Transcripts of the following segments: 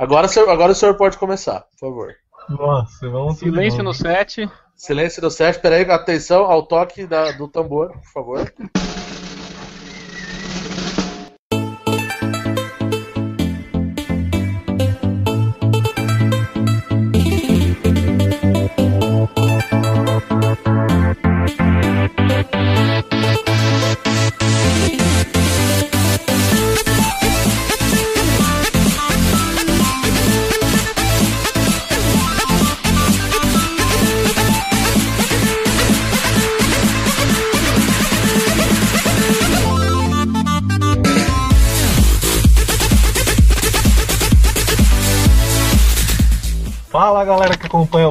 Agora, o senhor, agora o senhor pode começar, por favor. Nossa, vamos Silêncio no set. Silêncio no set, peraí, atenção ao toque da, do tambor, por favor.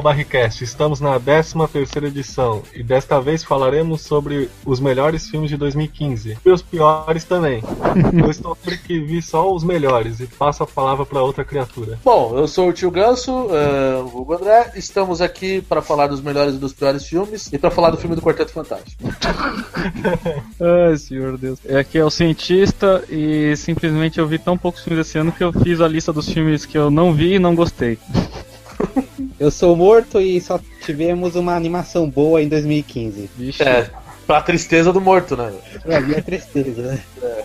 Que acompanha o Barricast, estamos na 13 terceira edição e desta vez falaremos sobre os melhores filmes de 2015 e os piores também. eu estou aqui que vi só os melhores e passo a palavra para outra criatura. Bom, eu sou o tio Ganso, uh, o Hugo André, estamos aqui para falar dos melhores e dos piores filmes e para falar do filme do Quarteto Fantástico. Ai, senhor Deus. É que é o cientista e simplesmente eu vi tão poucos filmes esse ano que eu fiz a lista dos filmes que eu não vi e não gostei. Eu sou morto e só tivemos uma animação boa em 2015. Vixe. É, pra tristeza do morto, né? Pra é tristeza, né? É.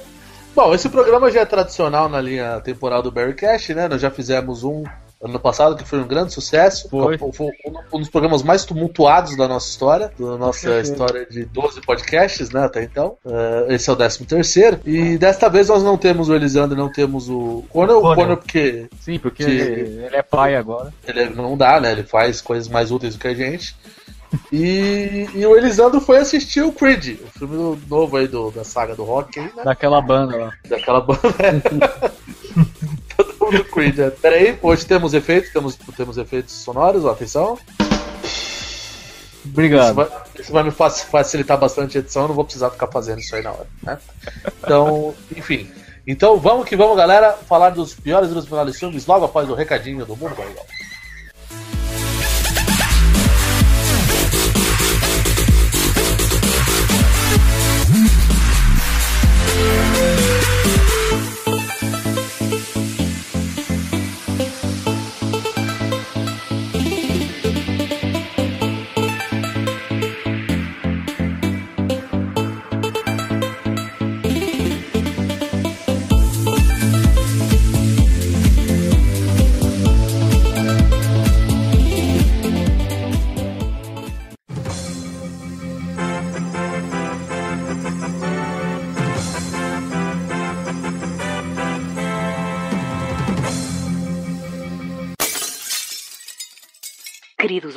Bom, esse programa já é tradicional na linha temporal do Barry Cash, né? Nós já fizemos um ano passado, que foi um grande sucesso. Foi. foi um dos programas mais tumultuados da nossa história, da nossa história de 12 podcasts, né, até então. Uh, esse é o 13 terceiro. E desta vez nós não temos o Elisandro, não temos o Conor, o Conor porque... Sim, porque ele, ele é pai agora. Ele não dá, né, ele faz coisas mais úteis do que a gente. E, e, o Elisandro foi assistir o Creed, o filme novo aí do, da saga do rock. Aí, né? Daquela banda lá. Daquela banda. do Creed. Né? Pera aí, hoje temos efeitos, temos, temos efeitos sonoros, atenção. Obrigado. Isso vai, isso vai, me facilitar bastante a edição, eu não vou precisar ficar fazendo isso aí na hora. Né? Então, enfim. Então vamos que vamos, galera, falar dos piores e dos melhores filmes logo após o recadinho do Mundo Barrigol.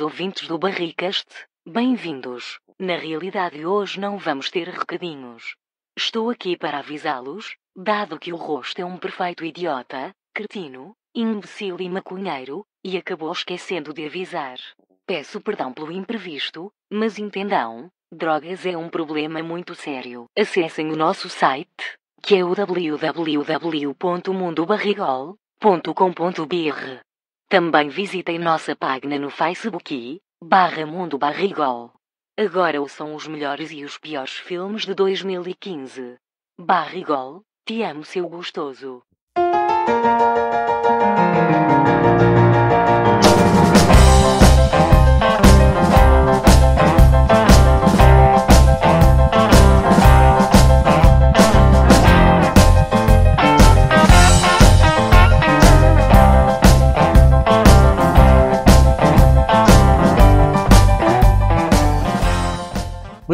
Ouvintes do Barricast, bem-vindos. Na realidade, hoje não vamos ter recadinhos. Estou aqui para avisá-los, dado que o rosto é um perfeito idiota, cretino, imbecil e maconheiro, e acabou esquecendo de avisar. Peço perdão pelo imprevisto, mas entendam, drogas é um problema muito sério. Acessem o nosso site, que é o www.mundobarrigol.com.br. Também visitem nossa página no Facebook, barra Mundo Barrigol. Agora ouçam os melhores e os piores filmes de 2015. Barrigol, te amo seu gostoso.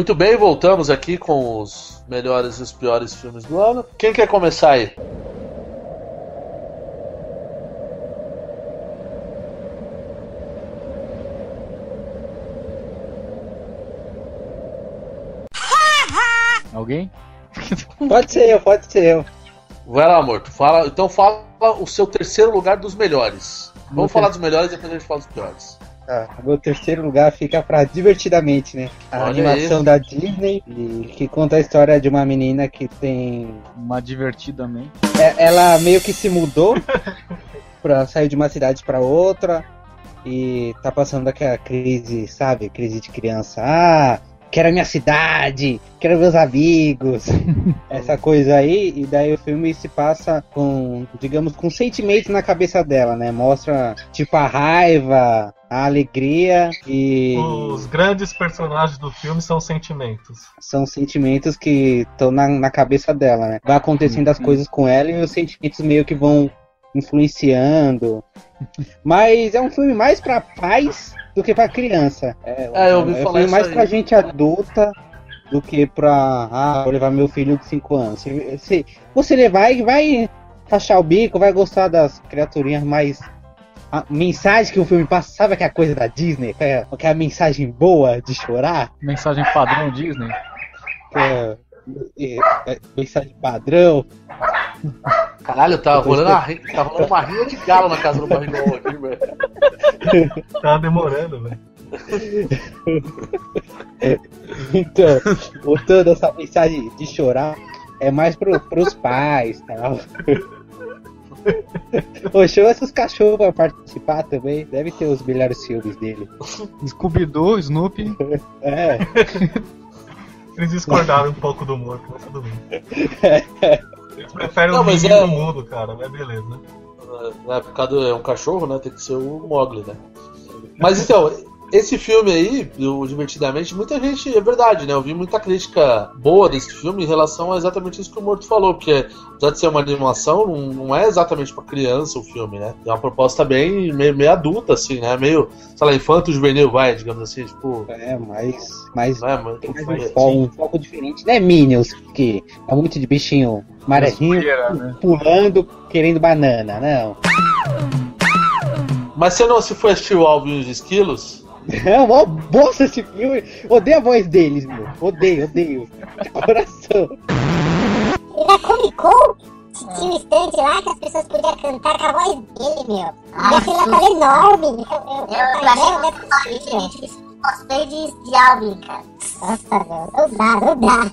Muito bem, voltamos aqui com os melhores e os piores filmes do ano. Quem quer começar aí? Alguém? Pode ser eu, pode ser eu. Vai lá, amor. Fala, então fala o seu terceiro lugar dos melhores. Vamos falar dos melhores e depois a gente fala dos piores. Ah, meu terceiro lugar fica pra Divertidamente, né? A Olha animação da Disney, que conta a história de uma menina que tem. Uma divertidamente. É, ela meio que se mudou pra sair de uma cidade pra outra e tá passando aquela crise, sabe? Crise de criança. Ah, quero a minha cidade, quero meus amigos, essa coisa aí, e daí o filme se passa com, digamos, com sentimentos na cabeça dela, né? Mostra, tipo, a raiva, a alegria e. Os grandes personagens do filme são sentimentos. São sentimentos que estão na, na cabeça dela, né? Vai acontecendo as coisas com ela e os sentimentos meio que vão influenciando. Mas é um filme mais para pais do que para criança. É, é eu ouvi é um filme mais aí. pra gente adulta do que pra ah, vou levar meu filho de 5 anos. Você, você levar e vai rachar o bico, vai gostar das criaturinhas mais. A mensagem que o filme passa, sabe aquela coisa da Disney? Aquela, aquela mensagem boa de chorar? Mensagem padrão Disney? É, é, é, mensagem padrão. Caralho, tá rolando, uma, tá rolando uma rinha de galo na casa do barrigão aqui, velho. Tá demorando, velho. então, voltando essa mensagem de chorar, é mais pro, pros pais tal. Ô, chama esses cachorros pra participar também. Deve ter os melhores filmes dele. Scooby-Doo, Snoopy. É. Eles discordaram um pouco do humor, mas tudo bem. Eles preferem não, o mas é... mundo, cara, mas beleza. É, por causa do, é um cachorro, né? Tem que ser o Mogli, né? Mas então, esse filme aí, o Divertidamente, muita gente, é verdade, né? Eu vi muita crítica boa desse filme em relação a exatamente isso que o Morto falou, porque apesar de ser uma animação, não, não é exatamente para criança o filme, né? É uma proposta bem meio, meio adulta, assim, né? Meio, sei lá, infanto juvenil, vai, digamos assim, tipo. É, mas. mas é, mas, mais um, foco, um foco diferente, né? Minions, que é muito de bichinho amarelinho né? pulando, querendo banana, não. Mas você não se foi assistir o Alvin e os Esquilos? É uma bosta esse filme. Odeio a voz deles, meu. Odeio, odeio. De coração. E na Comic Con tinha um estante lá que as pessoas podiam cantar com a voz dele, meu. E a fila tava enorme. Eu, eu, eu, eu, eu, eu, Gostei de, de Alvin, cara. Nossa, meu. Não dá, não dá.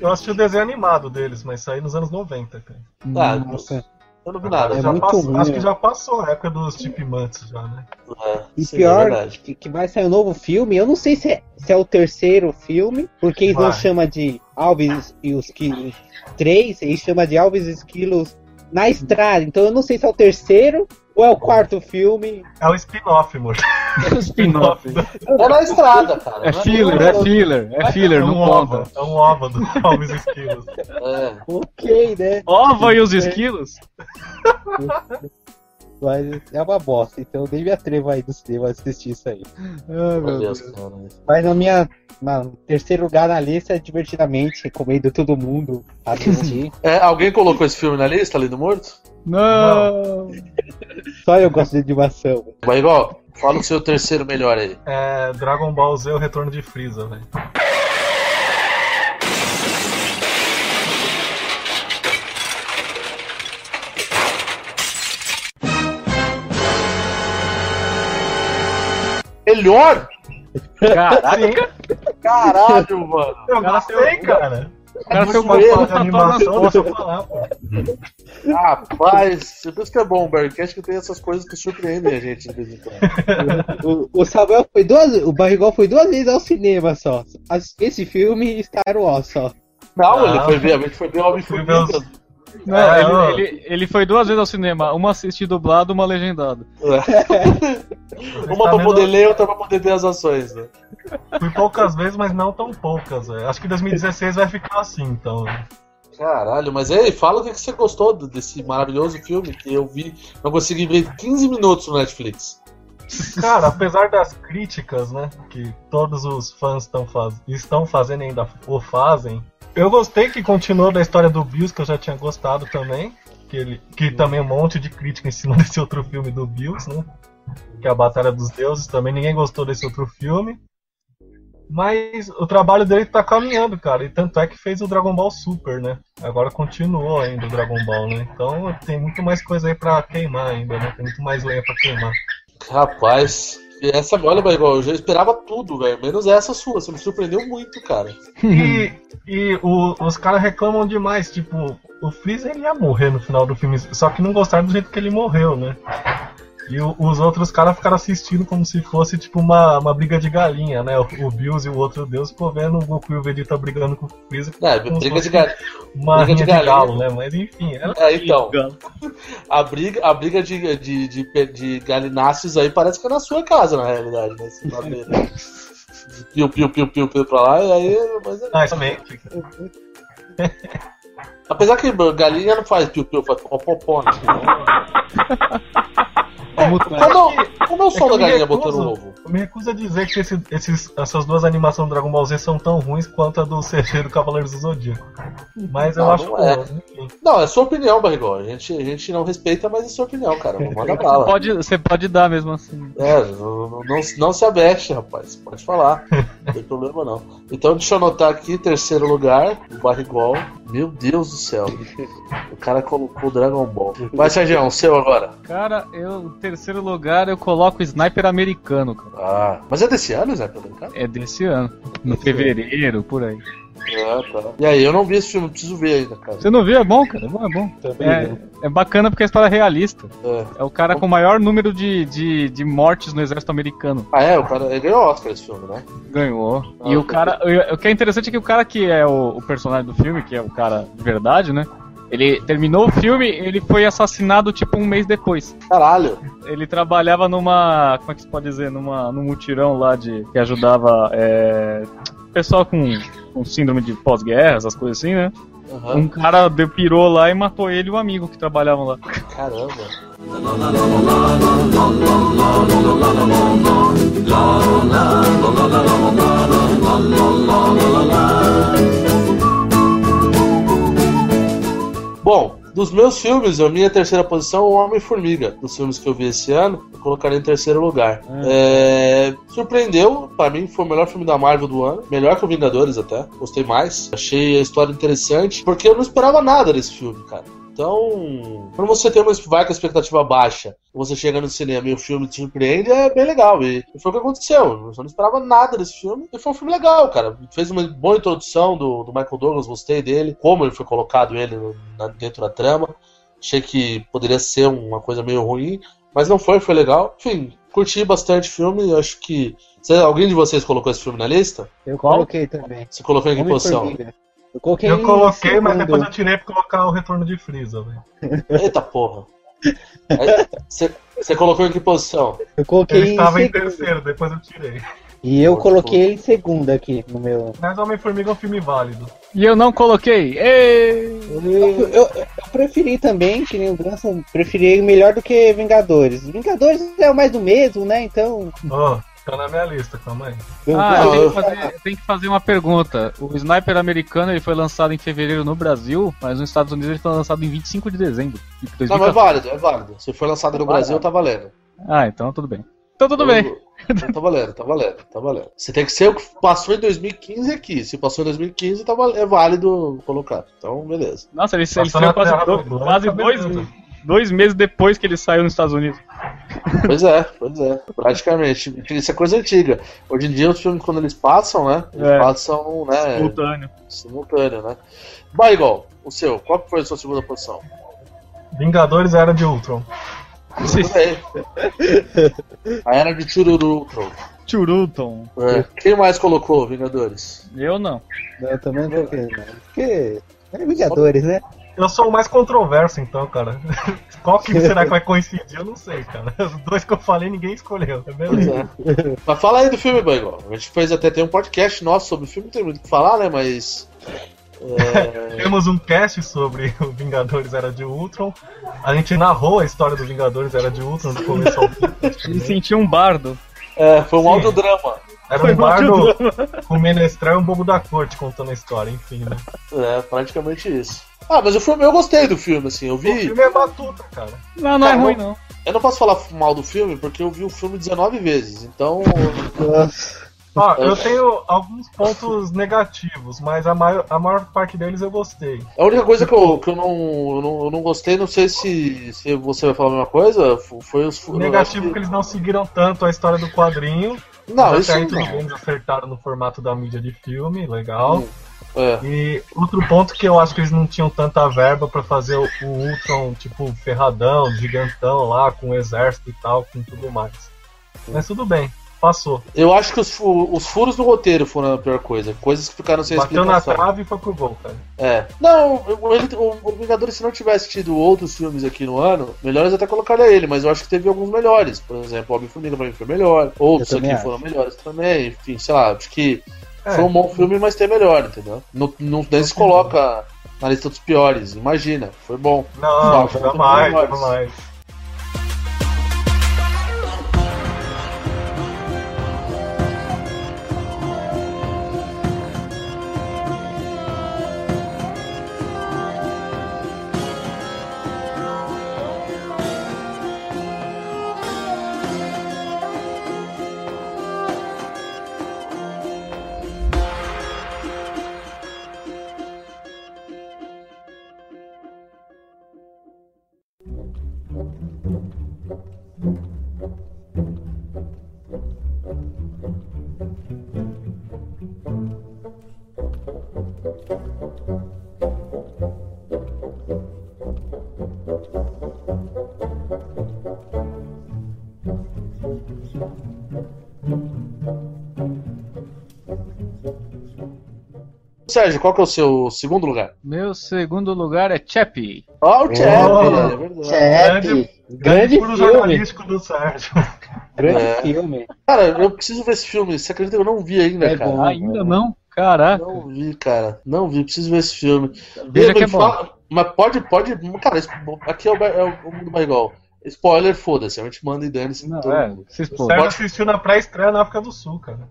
Eu assisti o desenho animado deles, mas saiu nos anos 90, cara. Ah, Nossa. Eu não vi nada. É muito passou, ruim, acho que já passou a época dos Chipmunks já, né? É, e sim, pior, é que, que, vai sair um novo filme, eu não sei se é, se é o terceiro filme, porque eles vai. não chamam de Alves e os Quilos 3, eles chamam de Alves e os Quilos na estrada. Então eu não sei se é o terceiro ou é o quarto filme? É o spin-off, amor. É o spin-off. É na estrada, cara. É, é filler, é filler, é filler, é um não conta. É um ova do Alves Esquilos. É. Ok, né? Ova e os esquilos? Mas é uma bosta, então nem me atrevo aí do cinema a assistir isso aí. Ah, meu Deus. Mas na minha. Na terceiro lugar na lista, divertidamente, recomendo todo mundo assistir. é, alguém colocou esse filme na lista, ali do Morto? Não! Só eu gosto de animação. Mas igual, fala o seu terceiro melhor aí. É Dragon Ball Z, o retorno de Freeza, velho. Melhor? Caraca! Caralho, mano. Eu gostei, cara. O cara tem uma foto de animação, deixa eu falar, pô. Rapaz, por isso que é bom, Bearcast que tem essas coisas que surpreendem a gente de vez em quando. o, o Samuel foi duas o Barrigol foi duas vezes ao cinema só. Esse filme e Star Wars só. Não, Não. ele foi ver, a gente foi ver o Homem-Formiga. Não, é, ele, ele, ele, foi duas vezes ao cinema, uma assistir dublado, uma legendada. É. uma pra poder ler, outra pra poder ver as ações, né? Fui poucas vezes, mas não tão poucas, véio. Acho que 2016 vai ficar assim, então. Caralho, mas aí, fala o que você gostou desse maravilhoso filme que eu vi, não consegui ver 15 minutos no Netflix. Cara, apesar das críticas, né, que todos os fãs faz... estão fazendo ainda o fazem, eu gostei que continuou da história do Bills, que eu já tinha gostado também. Que, ele, que também um monte de crítica em cima desse outro filme do Bills, né? Que é a Batalha dos Deuses. Também ninguém gostou desse outro filme. Mas o trabalho dele tá caminhando, cara. E tanto é que fez o Dragon Ball Super, né? Agora continuou ainda o Dragon Ball, né? Então tem muito mais coisa aí pra queimar ainda, né? Tem muito mais lenha pra queimar. Rapaz, essa agora, igual, eu já esperava tudo, velho. Menos essa sua. Você me surpreendeu muito, cara. E, e o, os caras reclamam demais. Tipo, o Freeza ele ia morrer no final do filme. Só que não gostaram do jeito que ele morreu, né? E o, os outros caras ficaram assistindo como se fosse tipo uma, uma briga de galinha, né? O, o Bills e o outro deus ficou vendo o Goku e o Vegeta brigando com o Freeza. É, briga de galinha. Uma briga de de, galinha. galo, né? Mas enfim, ela É, então. A briga, a briga de, de, de, de galináceos aí parece que é na sua casa, na realidade, né? Você ver, né? Piu, piu, piu, piu, piu pra lá, e aí. Mas é... Ah, exatamente. Apesar que galinha não faz piu, piu, faz popopó, né? É mutante. Como, como é o som É que da eu galinha recuso. botando ovo? Eu me recuso a dizer que esse- esses, essas duas animações do Dragon Ball Z são tão ruins quanto a do CG do Cavaleiros do Zodíaco. Mas eu Não, acho não é. Não, é sua opinião, Barrigol. A gente, a gente não respeita, mas é sua opinião, cara. Não manda bala. Pode, você pode dar mesmo assim. É, não, não, não, se abeste, rapaz. Pode falar. Não tem problema não. Então deixa eu anotar aqui, terceiro lugar, o Barrigol. Meu Deus do céu. O cara colocou o Dragon Ball. Vai, Sérgio, o seu agora. Cara, eu, em terceiro lugar, eu coloco o Sniper americano, cara. Ah, mas é desse ano, Pedro? Cara? É desse ano. No fevereiro, por aí. Ah, tá. E aí, eu não vi esse filme, preciso ver ainda, cara. Você não viu? É bom, cara. É bom, é bom. É, é bacana porque a história é realista. É. É o cara com o maior número de, de, de mortes no exército americano. Ah, é, o cara ele ganhou Oscar esse filme, né? Ganhou. Ah, e o ok. cara. O que é interessante é que o cara que é o, o personagem do filme, que é o cara de verdade, né? Ele terminou o filme, ele foi assassinado tipo um mês depois. Caralho. Ele trabalhava numa. Como é que se pode dizer? Numa, num mutirão lá de. que ajudava é, pessoal com, com síndrome de pós-guerra, essas coisas assim, né? Aham. Um cara de- pirou lá e matou ele e o amigo que trabalhavam lá. Caramba. Bom, dos meus filmes, a minha terceira posição é o Homem-Formiga. Dos filmes que eu vi esse ano, eu colocaria em terceiro lugar. É, surpreendeu, pra mim foi o melhor filme da Marvel do ano. Melhor que o Vingadores até. Gostei mais. Achei a história interessante, porque eu não esperava nada desse filme, cara. Então, quando você tem uma, vai com a expectativa baixa, você chega no cinema e o filme te surpreende, é bem legal. E, foi o que aconteceu. Eu não esperava nada desse filme. E foi um filme legal, cara. Fez uma boa introdução do, do Michael Douglas, gostei dele, como ele foi colocado ele na- dentro da trama. Achei que poderia ser uma coisa meio ruim, mas não foi, foi legal. Enfim, curti bastante o filme. Acho que. Cê- alguém de vocês colocou esse filme na lista? Eu coloquei também. Você colocou em que posição? Homem-Formiga. Eu coloquei Eu em coloquei, mas depois eu tirei pra colocar o retorno de Freeza, velho. Eita porra. Você colocou em que posição? Eu coloquei Ele em estava em segundo. terceiro, depois eu tirei. E eu Pô, coloquei ele em segundo aqui no meu. Mas Homem-Formiga é um filme válido. E eu não coloquei. Êêê! Eu, eu- eu preferi também, que nem o Branson, preferi melhor do que Vingadores. Vingadores é o mais do mesmo, né? Então. Ó, tá na minha lista, calma aí. eu- Ah, eu tenho, que fazer, eu tenho que fazer uma pergunta. O Sniper americano ele foi lançado em fevereiro no Brasil, mas nos Estados Unidos ele foi lançado em 25 de dezembro de Não, mas é 2014. válido, é válido. Se for lançado no Brasil, tá valendo. Ah, então tudo bem. Então tudo Eu- bem. Tá valendo, tá valendo, tá valendo. Você tem que ser o que passou em 2015 aqui. Se passou em 2015, tá val- é válido colocar. Então, beleza. Nossa, ele, ele saiu quase, do- quase tá dois, dois meses depois que ele saiu nos Estados Unidos. Pois é, pois é. Praticamente. Isso é coisa antiga. Hoje em dia, os filmes, quando eles passam, né? Eles É. passam, né? Simultâneo. Simultâneo, né? Baigol, o seu, qual que foi a sua segunda posição? Vingadores Era de Ultron. A era de Chururu. Churuton. É. Quem mais colocou Vingadores? Eu não. Eu também não coloquei, não. Porque. É Vingadores, né? Eu sou o mais controverso, então, cara. Qual que será que vai coincidir? Eu não sei, cara. Os dois que eu falei, ninguém escolheu. É beleza. é. Mas fala aí do filme, Baigol. A gente fez até tem um podcast nosso sobre o filme, não tem muito o que falar, né? Mas. é, Temos um cast sobre o Vingadores Era de Ultron. A gente narrou a história do Vingadores Era de Ultron do começo ao fim. Me senti um bardo. é, foi um Sim. audiodrama. Era Foi um bardo com o menestrel e um bobo da corte contando a história, enfim, né? É, praticamente isso. Ah, mas o filme, eu gostei do filme, assim. Eu O vi. filme é batuta, cara. Não, não é Cara, ruim não-. Eu não posso falar mal do filme porque eu vi o filme 19 vezes. Então. Ó, eu tenho alguns pontos negativos, mas a maior, a maior parte deles eu gostei. A única coisa que eu, que eu, não, eu, não, eu não gostei, não sei se, se você vai falar a mesma coisa, fo- foi os. O negativo é que eles não seguiram tanto a história do quadrinho. Não, isso não. bem, eles acertaram no formato da mídia de filme, legal. É. E outro ponto que eu acho que eles não tinham tanta verba para fazer o, o Ultron, tipo, ferradão, gigantão lá, com exército e tal, com tudo mais. Mas tudo bem, passou. Eu acho que os, os furos do roteiro foram a pior coisa. Coisas que ficaram sem Bateu explicação. Bateu na trave e foi pro gol, cara. É. Não, ele, o, o Vingadores, se não tivesse tido outros filmes aqui no ano, melhores até colocaria ele, mas eu acho que teve alguns melhores. Por exemplo, Homem-Formiga pra mim foi melhor. Outros aqui acho. foram melhores também. Enfim, sei lá, acho que é. Foi um bom filme, mas tem melhor, entendeu? Não, não, nem se coloca na lista dos piores, imagina, foi bom. Não, jamais, jamais. Sérgio, qual que é o seu segundo lugar? Meu segundo lugar é Chappie. Oh, o Chappie, oh, é verdade. Chappie. Grande, grande jornalístico do Sérgio. Grande é. filme. Cara, eu preciso ver esse filme. Você acredita que eu não vi ainda, é cara? Bom, ainda é não? Caraca. Não vi, cara. Não vi, preciso ver esse filme. Veja que é bom. mas pode, pode. Cara, aqui é o, é o mundo igual. Spoiler, foda-se. A gente manda e dane-se. Não, é, o Sérgio assistiu na pré-estreia na África do Sul, cara.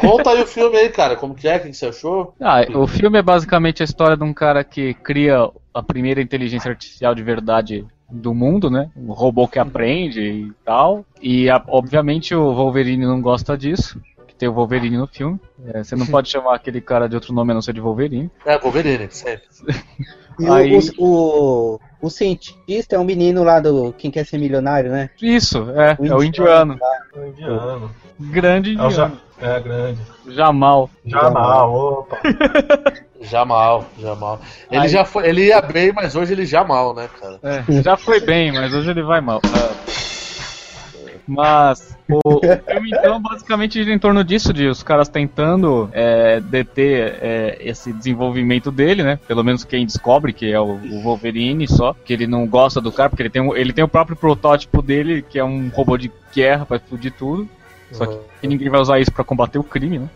Conta aí o filme aí, cara. Como que é? O que você achou? Ah, o filme é basicamente a história de um cara que cria a primeira inteligência artificial de verdade do mundo, né? Um robô que aprende e tal. E a, obviamente o Wolverine não gosta disso. Que tem o Wolverine no filme. É, você não pode chamar aquele cara de outro nome a não ser de Wolverine. É, Wolverine, sempre. E Aí... o, o, o, cientista é um menino lá do Quem Quer Ser Milionário, né? Isso, é, o é o indiano. O indiano. Grande indiano. É, grande. Jamal. Jamal, opa. Jamal, Jamal. Ele Aí... já foi, ele ia bem, mas hoje ele já mal, né, cara? É, já foi bem, mas hoje ele vai mal. É. Mas o, o, filme, então, basicamente gira em torno disso, de os caras tentando é, deter é, esse desenvolvimento dele, né? Pelo menos quem descobre, que é o, o, Wolverine só, que ele não gosta do cara, porque ele tem, um, ele tem o próprio protótipo dele, que é um robô de guerra para explodir tudo. Só que ninguém vai usar isso para combater o crime, né?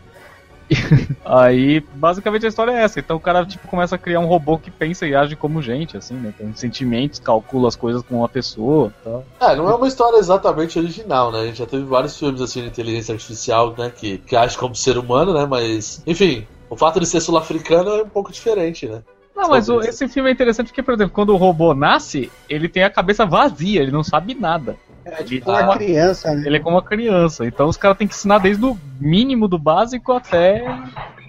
Aí, basicamente a história é essa. Então o cara tipo começa a criar um robô que pensa e age como gente, assim, né? Tem sentimentos, calcula as coisas com uma pessoa, tal. É, não é uma história exatamente original, né? A gente já teve vários filmes assim de inteligência artificial, né, que, que age como ser humano, né? Mas, enfim, o fato de ser sul-africano é um pouco diferente, né? Não, mas o, esse filme é interessante porque, por exemplo, quando o robô nasce, ele tem a cabeça vazia, ele não sabe nada. É tipo uma criança, né? Ele é como uma criança. Então os caras têm que ensinar desde o mínimo do básico até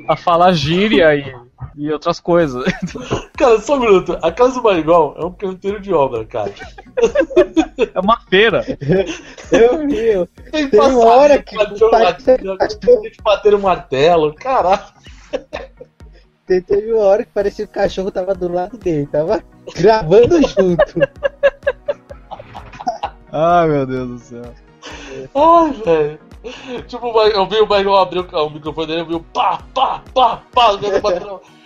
a falar gíria e, e outras coisas. Cara, só um minuto. A Casa do Barigol é um canteiro de obra, cara. É uma feira. Eu vi. Tem, Tem uma hora que. Tem que bater o martelo, caralho. Teve uma hora que parecia que o cachorro tava do lado dele, tava gravando junto. Ai, meu Deus do céu. Ai, velho. Tipo, eu vi o Michael abrir o, microfone dele, eu vi o pá, pá, pá, pá.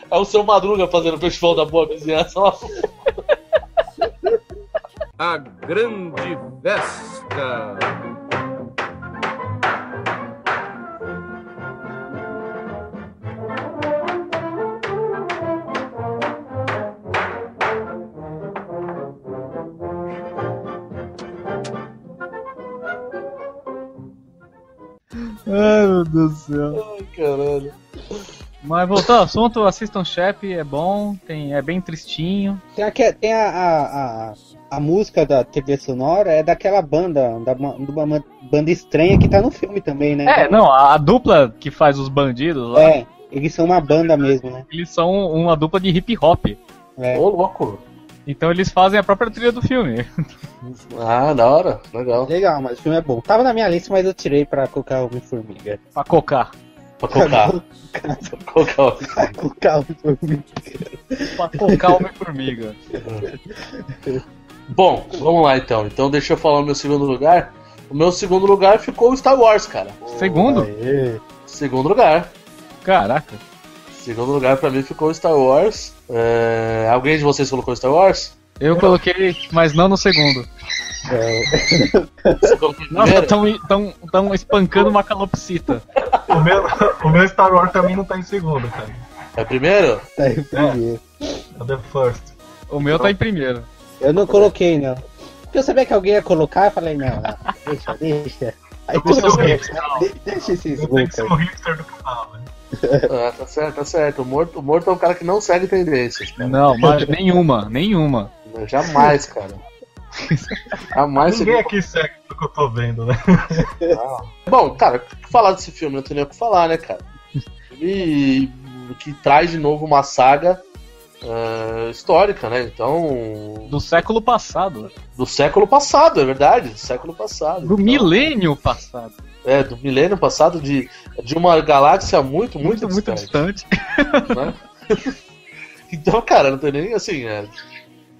É o seu Madruga fazendo o Festival da Boa Vizinhança lá. A Grande Festa. Deus do céu. Ai, caralho. Mas voltando ao assunto, assistam Shep, é bom, tem, é bem tristinho. Tem, a, tem a, a, a, a, música da TV sonora, é daquela banda, da, de uma banda estranha que tá no filme também, né? É, não, a, a dupla que faz os bandidos lá. É, eles são uma banda mesmo, né? Eles são uma dupla de hip hop. É. Ô, louco. Então eles fazem a própria trilha do filme. Ah, da hora, legal. Legal, mas o filme é bom. Tava na minha lista, mas eu tirei pra colocar Homem-Formiga. Pra cocar. Pra cocar. pra cocar. O formiga. Pra tocar Homem-Formiga. Bom, vamos lá então. Então deixa eu falar o meu segundo lugar. O meu segundo lugar ficou o Star Wars, cara. Segundo? Aê. Segundo lugar. Caraca. Segundo lugar pra mim ficou Star Wars. É, Alguém de vocês colocou Star Wars? Eu coloquei, mas não no segundo. Em Nossa, primeiro? tão, tão, tão espancando uma calopsita. O meu, o meu Star Wars também não tá em segundo, cara. É primeiro? Tá aí primeiro. É The First. O meu tá em primeiro. Eu não coloquei, não. Porque eu sabia que alguém ia colocar, eu falei, não, não, deixa, deixa. Aí Eu vou ser o tudo bem, deixa esses Eu tenho que ser o hipster do canal, né? Ah, tá certo, tá certo. O morto, o morto é um cara que não segue tendências, cara. Não, mas nenhuma, nenhuma. Jamais, cara. Jamais Ninguém seria. aqui segue o que eu tô vendo, né? Bom, cara, o que falar desse filme? Não tem nem o que falar, né, cara? Filme que traz de novo uma saga ah, histórica, né? Então. Do século passado. Do século passado, é verdade. Do século passado. Do Então, milênio passado. É, do milênio passado, de, de uma galáxia muito, muito, Muito, muito distante. distante. né? então, cara, não tem nem assim. É,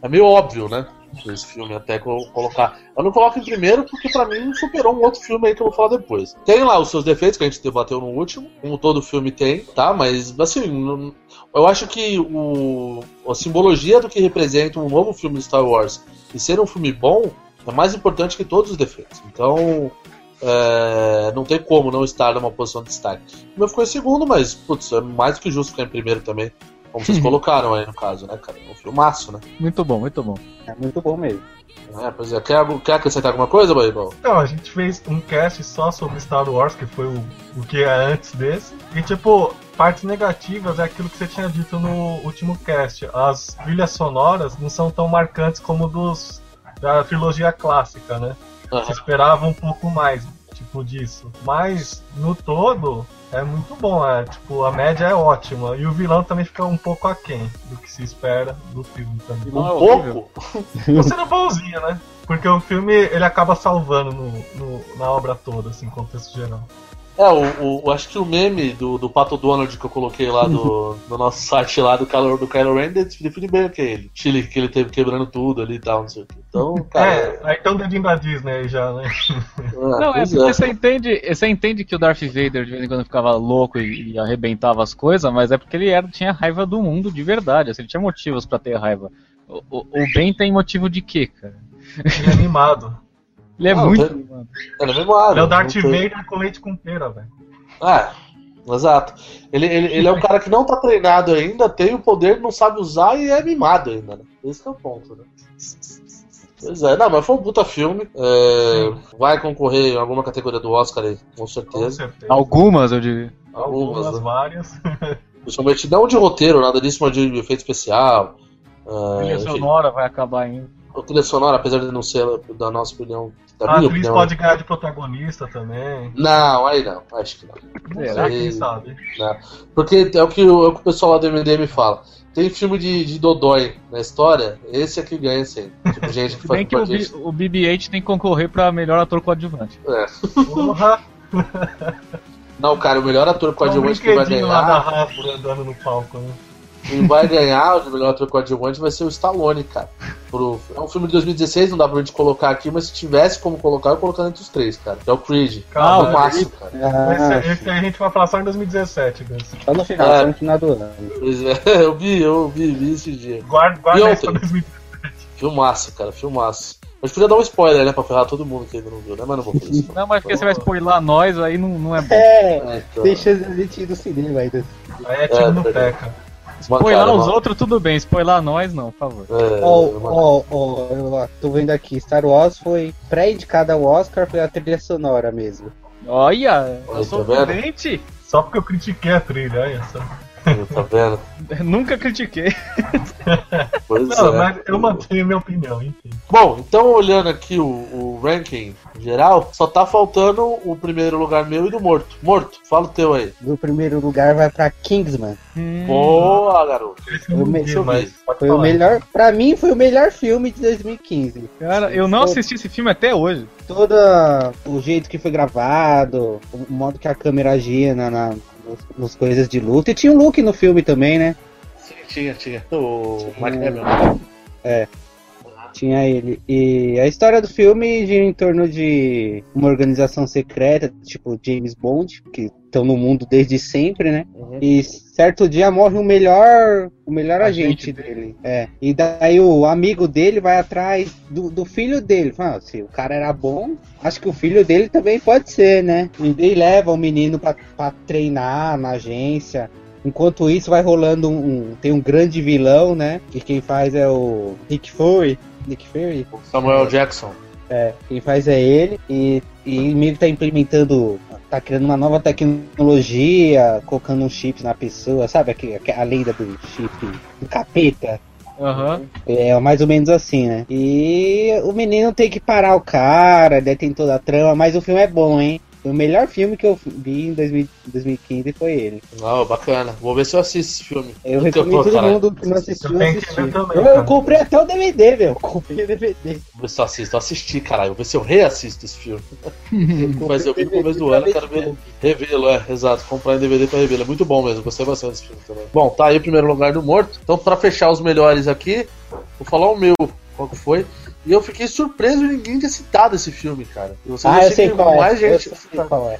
é meio óbvio, né? Esse filme até co- colocar. Eu não coloco em primeiro porque pra mim superou um outro filme aí que eu vou falar depois. Tem lá os seus defeitos que a gente debateu no último, como todo filme tem, tá? Mas assim, eu acho que o, a simbologia do que representa um novo filme de Star Wars e ser um filme bom é mais importante que todos os defeitos. Então, é, não tem como não estar numa posição de destaque. O meu ficou em segundo, mas, putz, é mais do que justo ficar em primeiro também. Como vocês colocaram aí no caso, né, cara? É um filmaço, né? Muito bom, muito bom. É muito bom mesmo. É, pois é. Quer, quer acrescentar alguma coisa, Baibal? Então, a gente fez um cast só sobre Star Wars, que foi o, o que é antes desse. E, tipo, partes negativas é aquilo que você tinha dito no último cast. As trilhas sonoras não são tão marcantes como dos da trilogia clássica, né? Se esperava um pouco mais, tipo, disso. Mas, no todo, é muito bom. É, tipo, a média é ótima. E o vilão também fica um pouco aquém do que se espera do filme também. Um Não, é pouco? Tô sendo bonzinho, né? Porque o filme ele acaba salvando no, no- na obra toda, assim, em contexto geral. É, o, o- acho que o meme do, do Pato Donald que eu coloquei lá do, do nosso site lá do Kylo, do Kylo Ren define bem o que é ele. Chile que ele teve quebrando tudo ali e tal, não sei o que. Então, cara. É, aí tem um dedinho da Disney aí já, né? Não, é porque você entende, você entende que o Darth Vader de vez em quando ficava louco e, e arrebentava as coisas, mas é porque ele era, tinha raiva do mundo de verdade. Assim, ele tinha motivos pra ter raiva. O, o, o Ben tem motivo de quê, cara? Ele é animado. Ele é Não, muito. Ele é memorável. Ele é o Darth tem- Vader com leite com pera, velho. É, exato. Ele, ele, ele é um cara que não tá treinado ainda, tem o poder, não sabe usar e é mimado ainda, né? Esse que é o ponto, né? Pois é, não, mas foi um puta filme. É, vai concorrer em alguma categoria do Oscar aí, com Com certeza. certeza. Algumas, eu diria. Algumas, Algumas, né? várias. Principalmente não de roteiro, nada disso, mas de efeito especial. É, trilha sonora vai acabar indo. A trilha sonora, apesar de não ser da nossa opinião, da A minha atriz opinião. pode ganhar de protagonista também. Não, aí não, acho que não. Não Será? sei, quem sabe. né? Porque é o que o, é o que o pessoal lá do MDM fala. Tem filme de, de Dodói na história, esse é que ganha sempre. Tipo, gente que faz bem que o, B- o BB-8 tem que concorrer pra melhor ator coadjuvante. É. Porra, Não, cara, o melhor ator é um coadjuvante que vai brinquedinho lá da ganhar, Hasbro andando no palco, né? Quem vai ganhar o melhor ator coadjuvante vai ser o Stallone, cara. Pro- é um filme de 2016, não dá pra gente colocar aqui, mas se tivesse como colocar, eu colocaria entre os três, cara. Que é o Creed. Calma, é o máximo, cara. Ah, Esse, esse aí a gente vai falar só em 2017, Gus. só no final, É. só no final do ano. Pois é, eu vi, eu vi, vi esse dia. Guarda, guarda isso pra ontem? 2017. Filmaço, cara, filmaço. A gente podia dar um spoiler, né, pra ferrar todo mundo que ainda não viu, né? Mas não vou fazer isso. Não, mas porque você vai spoiler nós, aí não, não é bom. É, É, então, deixa a gente ir no cinema ainda. Aí é tiro É, no pé, cara. Spoiler mancada, os outros, tudo bem. Spoiler nós, não, por favor. É, Ó, ó, ó, tô vendo aqui, Star Wars foi pré-indicada ao Oscar, foi a trilha sonora mesmo. Olha, eu sou tá. Só porque eu critiquei a trilha, olha só. Tá vendo? Nunca critiquei. Pois Não, é. mas eu mantenho minha opinião, enfim. Bom, então olhando aqui o, o ranking geral, só tá faltando o primeiro lugar meu e do Morto. Morto, fala o teu aí. No primeiro lugar vai pra Kingsman. Hum. Boa, garoto. Eu me- deixa ver. Foi o falar. melhor, pra mim foi o melhor filme de 2015. Cara, eu não assisti esse filme até hoje. Todo o jeito que foi gravado, o modo que a câmera agia na, na- nos, nos coisas de luta. E tinha o Luke no filme também, né? Sim, tinha, tinha. O Mark Hamill. É. Tinha ele. E a história do filme gira em torno de uma organização secreta, tipo James Bond, que estão no mundo desde sempre, né? Uhum. E certo dia morre o melhor, o melhor agente, Agente dele. É. E daí o amigo dele vai atrás do, do filho dele. Fala, "Ah, se o cara era bom, acho que o filho dele também pode ser, né? E leva o menino pra, pra treinar na agência. Enquanto isso vai rolando um, um- Tem um grande vilão, né? Que quem faz é o Nick Fury. Nick Fury? Samuel Jackson. É, quem faz é ele. E, e meio que tá implementando. Tá criando uma nova tecnologia, colocando um chip na pessoa, sabe? aqui a lenda do chip do capeta. Aham. É mais ou menos assim, né? E o menino tem que parar o cara, daí tem toda a trama, mas o filme é bom, hein? O melhor filme que eu vi em 2000 2015 foi ele. Não, bacana. Vou ver se eu assisto esse filme. Eu recomendo todo caralho. mundo que não assistiu Eu assistir. também, Eu, eu comprei até o DVD, meu. Comprei o DVD. Vou ver se eu assisto. Eu assisti, caralho. Vou ver se eu reassisto esse filme. Mas eu vi no começo do ano, eu quero ver, revê-lo, é, exato. Comprar em DVD pra revê-lo. É muito bom mesmo, gostei bastante desse filme também. Bom, tá aí o primeiro lugar do morto. Então, pra fechar os melhores aqui, vou falar o meu, qual que foi. E eu fiquei surpreso de ninguém ter citado esse filme, cara. Vocês Ah, eu sei qual é. mais Eu gente. sei qual é.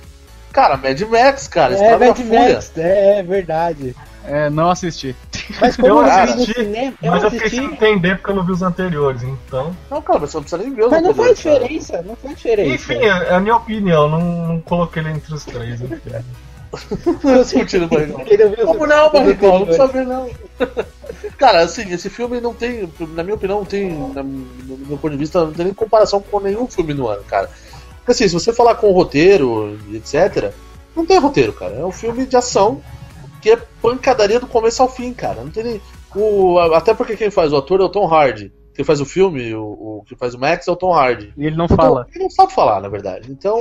Cara, Mad Max, cara, É, Mad. Max, é, é verdade. É, não assisti. Mas como Eu eu, assisti, cinema, eu Mas eu fiquei assisti. sem entender porque eu não vi os anteriores, então. Não, cara, você não precisa nem ver os Mas não faz anteriores, cara. diferença, não faz diferença. Enfim, é a minha opinião, não, não coloquei ele entre os três. enfim. Não os- Como não? Não precisa ver, não. Cara, assim, esse filme não tem, na minha opinião, não tem, no meu ponto de vista, não tem nem comparação com nenhum filme no ano, cara. Porque assim, se você falar com roteiro e etc., não tem roteiro, cara. É um filme de ação que é pancadaria do começo ao fim, cara. Não tem nem. O, até porque quem faz o ator é o Tom Hardy. Quem faz o filme, o, o que faz o Max é o Tom Hardy. E ele não Então, fala. Ele não sabe falar, na verdade. Então.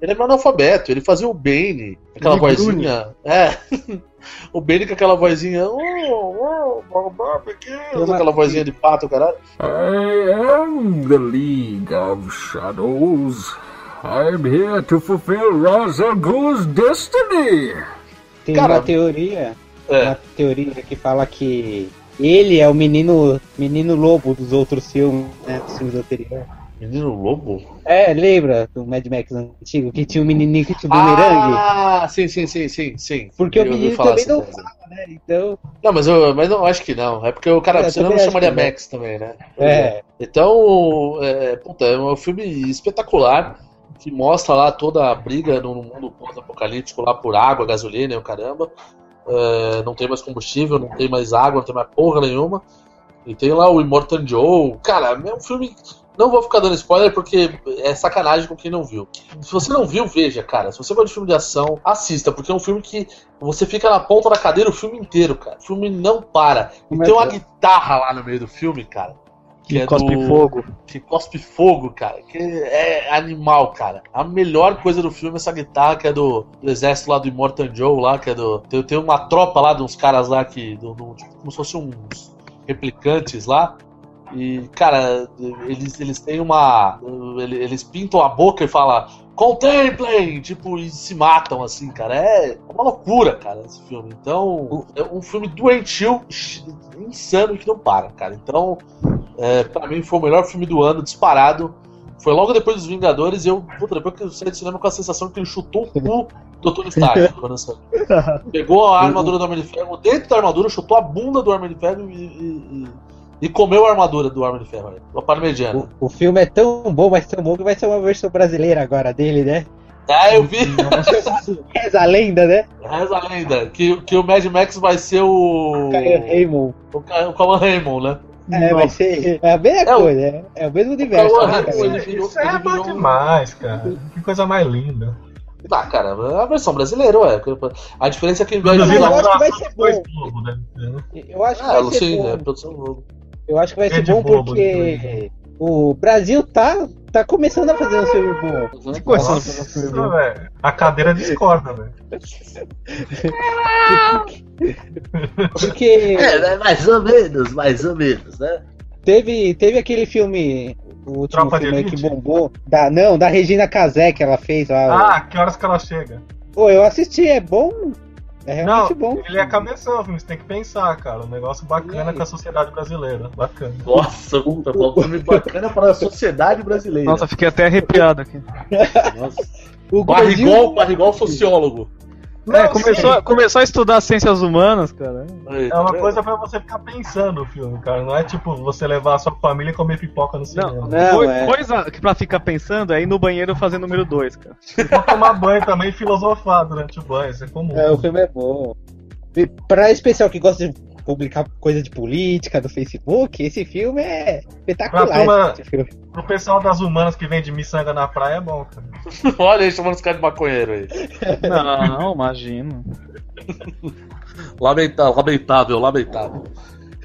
Ele é meu analfabeto, ele fazia o Bane, aquela Ele vozinha. É. o Bane com aquela vozinha. Oh, oh, oh, barbecue", aquela vozinha de pato, caralho. I am the League of Shadows. I'm here to fulfill Ra's al Ghul's destiny. Tem Cara, uma teoria, É. uma teoria que fala que ele é o menino, menino lobo dos outros filmes, né, dos filmes anteriores. Menino Lobo? É, lembra do Mad Max antigo, que tinha um menininho que tinha um bumerangue? Ah, sim, sim, sim, sim, sim. Porque o Eu ouvi menino também não coisa. fala, né? Então, Não, mas eu mas não acho que não. É porque o cara, Eu senão não chamaria que. Max também, né? é. Então, é, puta, é um filme espetacular que mostra lá toda a briga no mundo pós-apocalíptico lá por água, gasolina e o caramba. É, não tem mais combustível, não tem mais água, não tem mais porra nenhuma. E tem lá o Immortal Joe. Cara, é um filme. Não vou ficar dando spoiler porque é sacanagem com quem não viu. Se você não viu, veja, cara. Se você gosta de filme de ação, assista, porque é um filme que você fica na ponta da cadeira o filme inteiro, cara. O filme não para. E Como é tem uma que guitarra lá no meio do filme, cara. Que é cospe do- fogo. que cospe fogo, cara. Que é animal, cara. A melhor coisa do filme é essa guitarra que é do, do exército lá do Immortal Joe, lá, que é do. Tem, tem uma tropa lá de uns caras lá que. Do, do- tipo, como se fossem uns replicantes lá. E, cara, eles, eles têm uma. ele- Eles pintam a boca e falam. Contemplem! Tipo, e se matam assim, cara. É uma loucura, cara, esse filme. Então, é um filme doentio, insano que não para, cara. Então, é, pra mim foi o melhor filme do ano, disparado. Foi logo depois dos Vingadores e eu, puta, depois que eu saí do cinema com a sensação que ele chutou o cu do Tony Stark. Pegou a armadura do Homem de Ferro, dentro da armadura, chutou a bunda do Homem de Ferro e, e- e- e comeu a armadura do Homem de Ferro, né? a parmegiana. O, o filme é tão bom, mas tão bom que vai ser uma versão brasileira agora dele, né? Ah, eu vi! Reza a lenda, né? Reza a lenda, que, que o Mad Max vai ser o. Caio Raymond. O, o Raymond, né? É, vai ser. É a mesma É o- coisa, é, é o mesmo universo. Né, ele virou- Isso é bom virou um- demais, cara. Que coisa mais linda. Ah, cara, é a versão brasileira, ué. A diferença é que Mas usar eu acho que vai Produzido ser bom. Né? Eu acho que Ah, vai ser sim, bom. É. Eu acho que vai ser Rede bom porque o Brasil tá, tá começando a fazer um filme bom. Começando Nossa, pelo filme. velho. A cadeira discorda, velho. Porque É, mais ou menos, mais ou menos, né? teve, teve aquele filme, o último Tropa de filme que bombou, da, não, da Regina Casé que ela fez lá. Ah, que horas que ela chega? Pô, eu assisti, é bom. É realmente Não, bom. ele é cabeção, filho, você tem que pensar, cara. Um negócio bacana com a sociedade brasileira. Bacana. Nossa, puta, um filme bacana para a sociedade brasileira. Nossa, fiquei até arrepiado aqui. Nossa. O Barrigol, gordinho- Barrigol sociólogo. É, começou, começou a estudar ciências humanas, cara. É tá uma vendo? coisa pra você ficar pensando o filme, cara. Não é tipo você levar a sua família e comer pipoca no cinema. Não, Não, coi- é. coisa que pra ficar pensando é ir no banheiro fazer número 2, cara. Vou tomar banho também e filosofar durante o banho, isso é comum. É, o filme é bom. E pra especial que gosta de publicar coisa de política no Facebook, esse filme é espetacular. Pra turma- esse filme. Pro pessoal das humanas que vende miçanga na praia é bom, cara. Olha aí, chamando os caras de maconheiro aí. Não, imagino. Lamentável, lamentável, lamentável.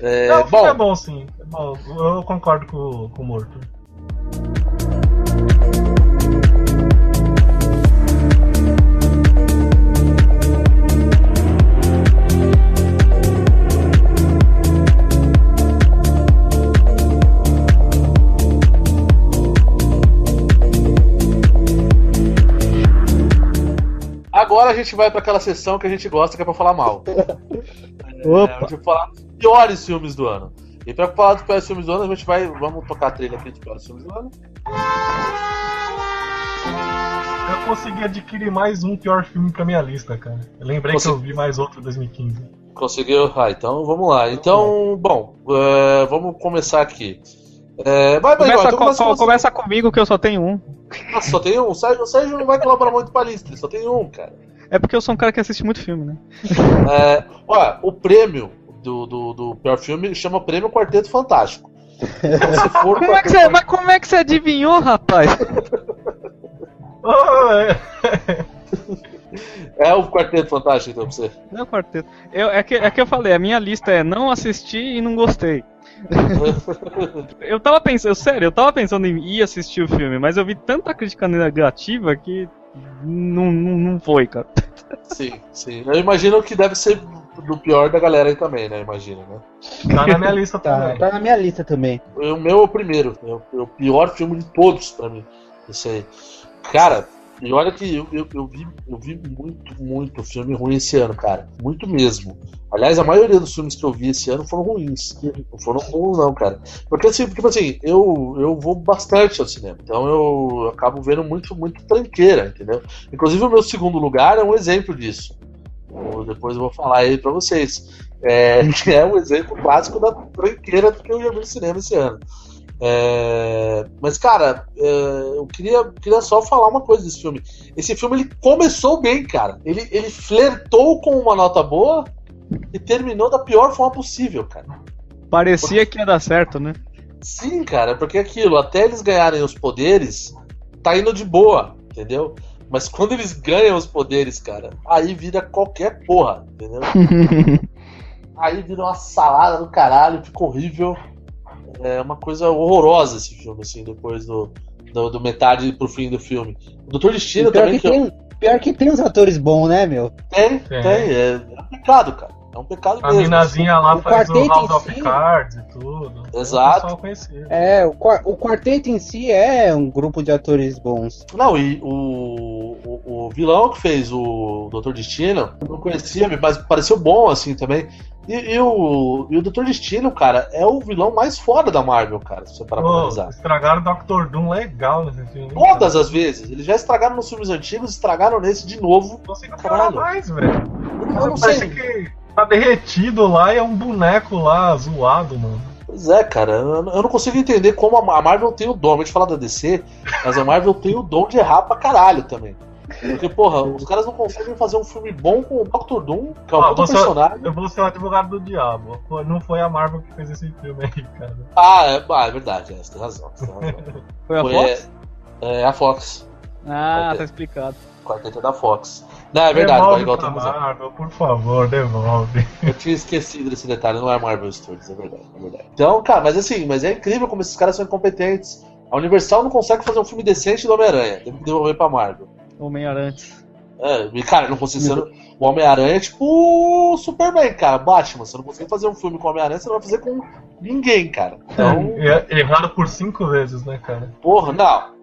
É, Não, bom, é bom sim. É bom. Eu concordo com, com o Morto. Agora a gente vai pra aquela sessão que a gente gosta, que é pra falar mal. É, Opa. vai falar dos piores filmes do ano. E pra falar dos piores filmes do ano, a gente vai. Vamos tocar a trilha aqui dos piores filmes do ano. Eu consegui adquirir mais um pior filme pra minha lista, cara. Eu lembrei Você- que eu vi mais outro em 2015. Conseguiu? Ah, então vamos lá. Então, bom, é, vamos começar aqui. É, vai, vai, Começa, então co- começa co- com você. começa comigo que eu só tenho um. Nossa, só tem um. O Sérgio, o Sérgio não vai colaborar muito pra lista, ele só tem um, cara. É porque eu sou um cara que assiste muito filme, né? É, olha, o prêmio do, do, do pior filme chama Prêmio Quarteto Fantástico. Então, se for Como é que você, mas como é que você adivinhou, rapaz? É. É o Quarteto Fantástico, então, pra você. Não é o quarteto. Eu, é, que, é que eu falei, a minha lista é não assisti e não gostei. eu tava pensando, sério, eu tava pensando em ir assistir o filme, mas eu vi tanta crítica negativa que não, não, não foi, cara. Sim, sim. Eu imagino que deve ser do pior da galera aí também, né? Imagino, né? Tá na minha lista Tá, também. tá na minha lista também. O meu é o primeiro. É o, é o pior filme de todos pra mim. Esse aí. Cara, e olha que eu, eu, eu vi, eu vi muito, muito filme ruim esse ano, cara. Muito mesmo. Aliás, a maioria dos filmes que eu vi esse ano foram ruins. Não foram bons, não, cara. Porque assim, tipo assim, eu, eu vou bastante ao cinema. Então eu acabo vendo muito, muito tranqueira, entendeu? Inclusive o meu segundo lugar é um exemplo disso. Eu- depois eu vou falar aí pra vocês. É, que é um exemplo clássico da tranqueira que eu vi no cinema esse ano. É, mas, cara, é, eu queria, queria só falar uma coisa desse filme. Esse filme ele começou bem, cara. Ele, ele flertou com uma nota boa e terminou da pior forma possível, cara. Parecia que ia dar certo, né? Sim, cara, porque aquilo, até eles ganharem os poderes, tá indo de boa, entendeu? Mas quando eles ganham os poderes, cara, aí vira qualquer porra, entendeu? aí vira uma salada do caralho, fica horrível. É uma coisa horrorosa esse filme, assim, depois do, do, do metade pro fim do filme. O Doutor Destino também, que que eu- tem, pior que tem uns atores bons, né, meu? tem, Tem. tem, é, é um pecado, cara. É um pecado A mesmo. minazinha lá O faz o quarteto House em of si- Cards e tudo. Exato. É, o, o quarteto em si é um grupo de atores bons. Não, e o, o, o vilão que fez o Doutor Destino, eu não conhecia, mas pareceu bom assim também. E, e o, e o Doutor Destino, cara, é o vilão mais foda da Marvel, cara, se você parar pra analisar. estragaram o Doctor Doom legal nesse filme. Todas as vezes. Eles já estragaram nos filmes antigos, estragaram nesse de novo. Não consigo Caralho. falar mais, velho. Eu não Parece sei. que tá derretido lá e é um boneco lá zoado, mano. Pois é, cara, eu não consigo entender como a a Marvel tem o dom. A gente fala da DC, mas a Marvel tem o dom de errar pra caralho também. Porque, porra, os caras não conseguem fazer um filme bom com o Doctor Doom, que é um Ah, puta você- personagem. Eu vou ser o advogado do diabo. Não foi a Marvel que fez esse filme aí, cara. Ah, é, ah, é verdade, é, você tem razão. Você tem razão. Foi a Foi, Fox? É, é a Fox. Ah, tá explicado. Quarteto é da Fox. Não, é verdade, devolve igual pra. Marvel, por favor, devolve. Eu tinha esquecido desse detalhe, não é Marvel Studios, é verdade, é verdade. Então, cara, mas assim, mas é incrível como esses caras são incompetentes. A Universal não consegue fazer um filme decente do Homem-Aranha, tem que devolver pra Marvel. Homem-Aranha. É, e, cara, não ser. O Homem-Aranha é tipo o Superman, cara, Batman. Você não consegue fazer um filme com o Homem-Aranha, você não vai fazer com ninguém, cara. Então, E- Erraram por cinco vezes, né, cara? porra, não.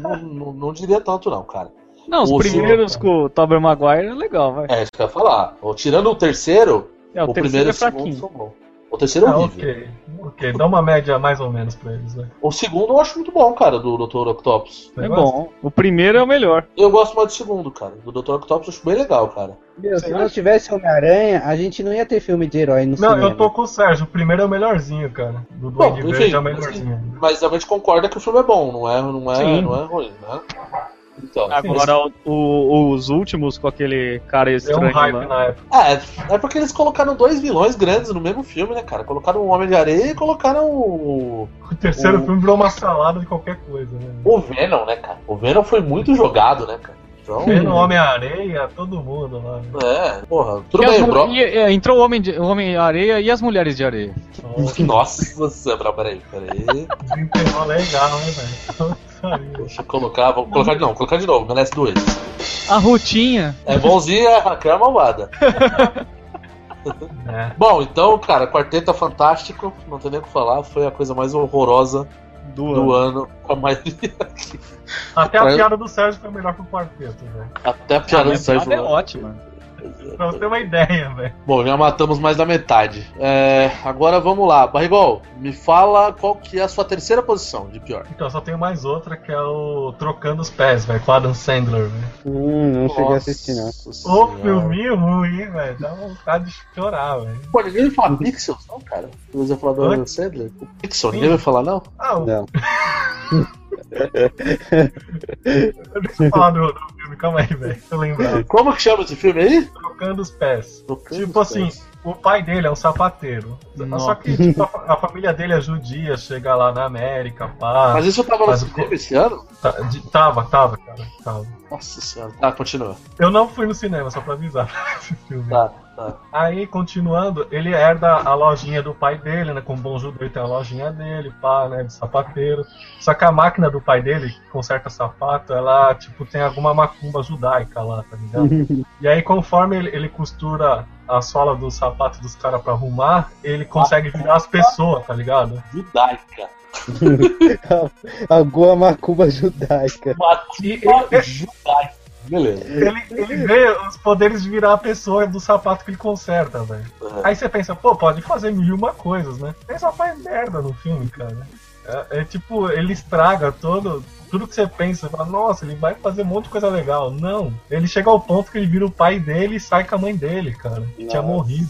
Não, não- não- diria tanto, não, cara. Não, os O primeiros com o Tobey Maguire é legal, vai. É, isso que eu ia falar. Ou Tirando o terceiro, É, o, o, terceiro primeiro é o segundo fraquinho. O terceiro é Ah, horrível. ok. Ok, dá uma média mais ou menos pra eles, né? O segundo eu acho muito bom, cara, do Dr. Octopus. É bom. O primeiro é o melhor. Eu gosto mais do segundo, cara. Do Dr. Octopus eu acho bem legal, cara. Meu, se não tivesse Homem-Aranha, a gente não ia ter filme de herói no Não, cinema. eu tô com o Sérgio. O primeiro é o melhorzinho, cara. Do Duende Verde é o melhorzinho. Mas a gente concorda que o filme é bom, não é, não é, Sim. não é ruim, né? Então, Agora, o- o- os últimos com aquele cara Deu um estranho hype lá. na época. É, é porque eles colocaram dois vilões grandes no mesmo filme, né, cara? Colocaram o Homem de Areia e colocaram o, O terceiro O- filme virou uma salada de qualquer coisa, né? o Venom, né, cara? O Venom foi muito jogado, né, cara? Então, Vendo Homem-Areia, todo mundo lá. é, porra, tudo E bem, bro. e- é, entrou o Homem, de, o Homem Areia e as Mulheres de Areia. Nossa senhora, peraí, peraí. Desempenhou legal, né, velho? Deixa eu colocar, vou colocar de novo, colocar de novo, merece dois. A Rutinha. É bonzinha, a é malvada. É. Bom, então, cara, Quarteto é fantástico, não tem nem o que falar, foi a coisa mais horrorosa Do, do ano, com a maioria aqui. Até a piada do Sérgio foi melhor que o quarteto, velho. Até a piada do Sérgio. é ótima. Pra você ter uma ideia, velho. Bom, já matamos mais da metade. É, agora vamos lá. Barrigol, me fala qual que é a sua terceira posição de pior. Então, só tenho mais outra que é o Trocando os Pés, velho, com Adam Sandler, velho. Hum, não cheguei a assistir, não. Nossa Ô, filminho ruim, velho. Dá vontade de chorar, velho. Pô, ninguém vai falar Pixels, não, cara? Você vai falar do? Adam Sandler? O Pixel, ninguém vai falar, não? Ah, o- Não. deixa eu falar do, do filme, calma aí, velho. Tô lembrando. Como que chama esse filme aí? Trocando os Pés. Trocando Tipo os assim, Pés. o pai dele é um sapateiro. Só que tipo, a, a família dele é judia, chega lá na América, pá. Mas isso tava no cinema esse ano? Tá- de- tava, tava, cara. Tava. Nossa senhora. Tá, continua. Eu não fui no cinema, só pra avisar esse filme. Tá, tá. Aí, continuando, ele herda a lojinha do pai dele, né? Como bom judeu, ele tem a lojinha dele, pá, né? De sapateiro. Só que a máquina do pai dele, que conserta sapato, ela, tipo, tem alguma macumba judaica lá, tá ligado? e aí, conforme ele, ele costura a sola do sapato dos caras pra arrumar, ele consegue virar as pessoas, tá ligado? Judaica. Alguma macumba judaica. Macumba ele, judaica. Beleza. ele, ele ganha os poderes de virar a pessoa do sapato que ele conserta, velho. Uhum. Aí você pensa, pô, pode fazer mil e uma coisas, né? Ele só faz merda no filme, cara. É, é tipo, ele estraga todo. Tudo que você pensa, você fala, nossa, ele vai fazer um monte de coisa legal. Não. Ele chega ao ponto que ele vira o pai dele e sai com a mãe dele, cara. Que tinha morrido.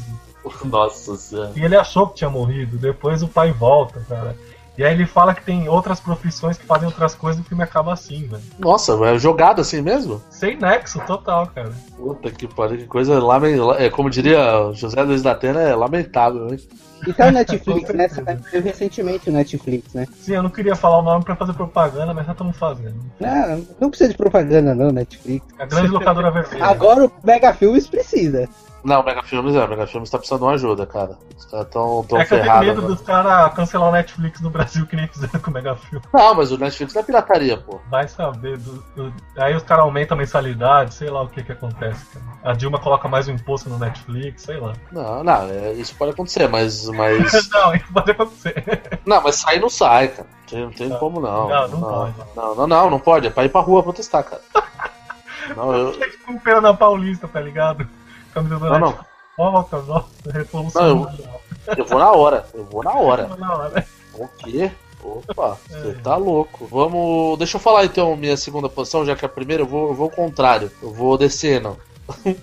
Nossa senhora. E ele achou que tinha morrido. Depois o pai volta, cara. E aí ele fala que tem outras profissões que fazem outras coisas e o filme acaba assim, velho. Nossa, é jogado assim mesmo? Sem nexo total, cara. Puta que pariu, que coisa lamentável. É, como diria o José Luiz da Atena, é lamentável, hein? E tá no Netflix, né? Saiu recentemente o Netflix, né? Sim, eu não queria falar o nome pra fazer propaganda, mas já estamos fazendo. Não, não precisa de propaganda não, Netflix. A grande locadora vermelha. Agora o Mega Filmes precisa. Não, o Mega Filmes é, o Mega Filmes tá precisando de uma ajuda, cara. Os caras tão, tão é que eu tenho medo dos caras cancelar o Netflix no Brasil que nem fizeram com o Megafilm. Não, mas o Netflix não é pirataria, pô. Vai saber. do- do- Aí os caras aumentam a mensalidade, sei lá o que que acontece, cara. A Dilma coloca mais um imposto no Netflix, sei lá. Não, não, é, isso pode acontecer, mas. mas... não, isso pode acontecer. não, mas sair não sai, cara. Não tem, não como não. Não, não não, pode. não, não, não, não pode. É pra ir pra rua protestar, cara. Não, eu. Um pera na Paulista, tá ligado? Camisa do Não, não. Volta, volta, revolução. Não, eu-. Eu vou na hora. Eu vou na hora. Na hora. O quê? Opa, você É. tá louco. Vamos. Deixa eu falar então minha segunda posição, já que a primeira eu vou, eu vou ao contrário. Eu vou descendo.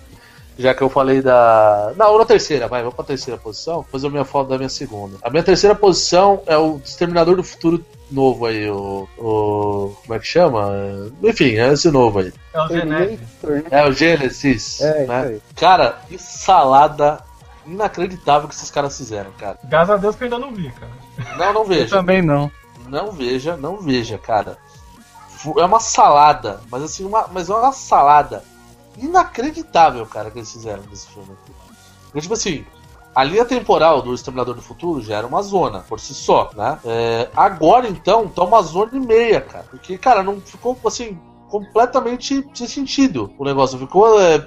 já que eu falei da. Não, na terceira, vai, vou pra terceira posição. Depois eu me foto da minha segunda. A minha terceira posição é o Exterminador do Futuro novo aí, o. o como é que chama? Enfim, é esse novo aí. É o. Terminator, né? É o Genesis. É, isso né? aí. Cara, que salada inacreditável que esses caras fizeram, cara. Graças a Deus que eu ainda não vi, cara. Não, não Eu vejo. também não. Não veja, não veja, cara. É uma salada, mas assim, uma, mas é uma salada inacreditável, cara, que eles fizeram nesse filme aqui. Porque, tipo assim, a linha temporal do Exterminador do Futuro já era uma zona, por si só, né? É, agora, então, tá uma zona e meia, cara. Porque, cara, não ficou, assim, completamente sem sentido o negócio. Ficou. é,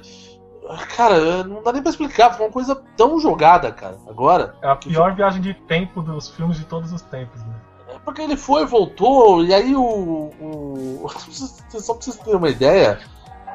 Cara, não dá nem pra explicar, ficou uma coisa tão jogada, cara, agora. É a pior viagem de tempo dos filmes de todos os tempos, né? É porque ele foi, voltou, e aí o. o... Só pra vocês terem uma ideia,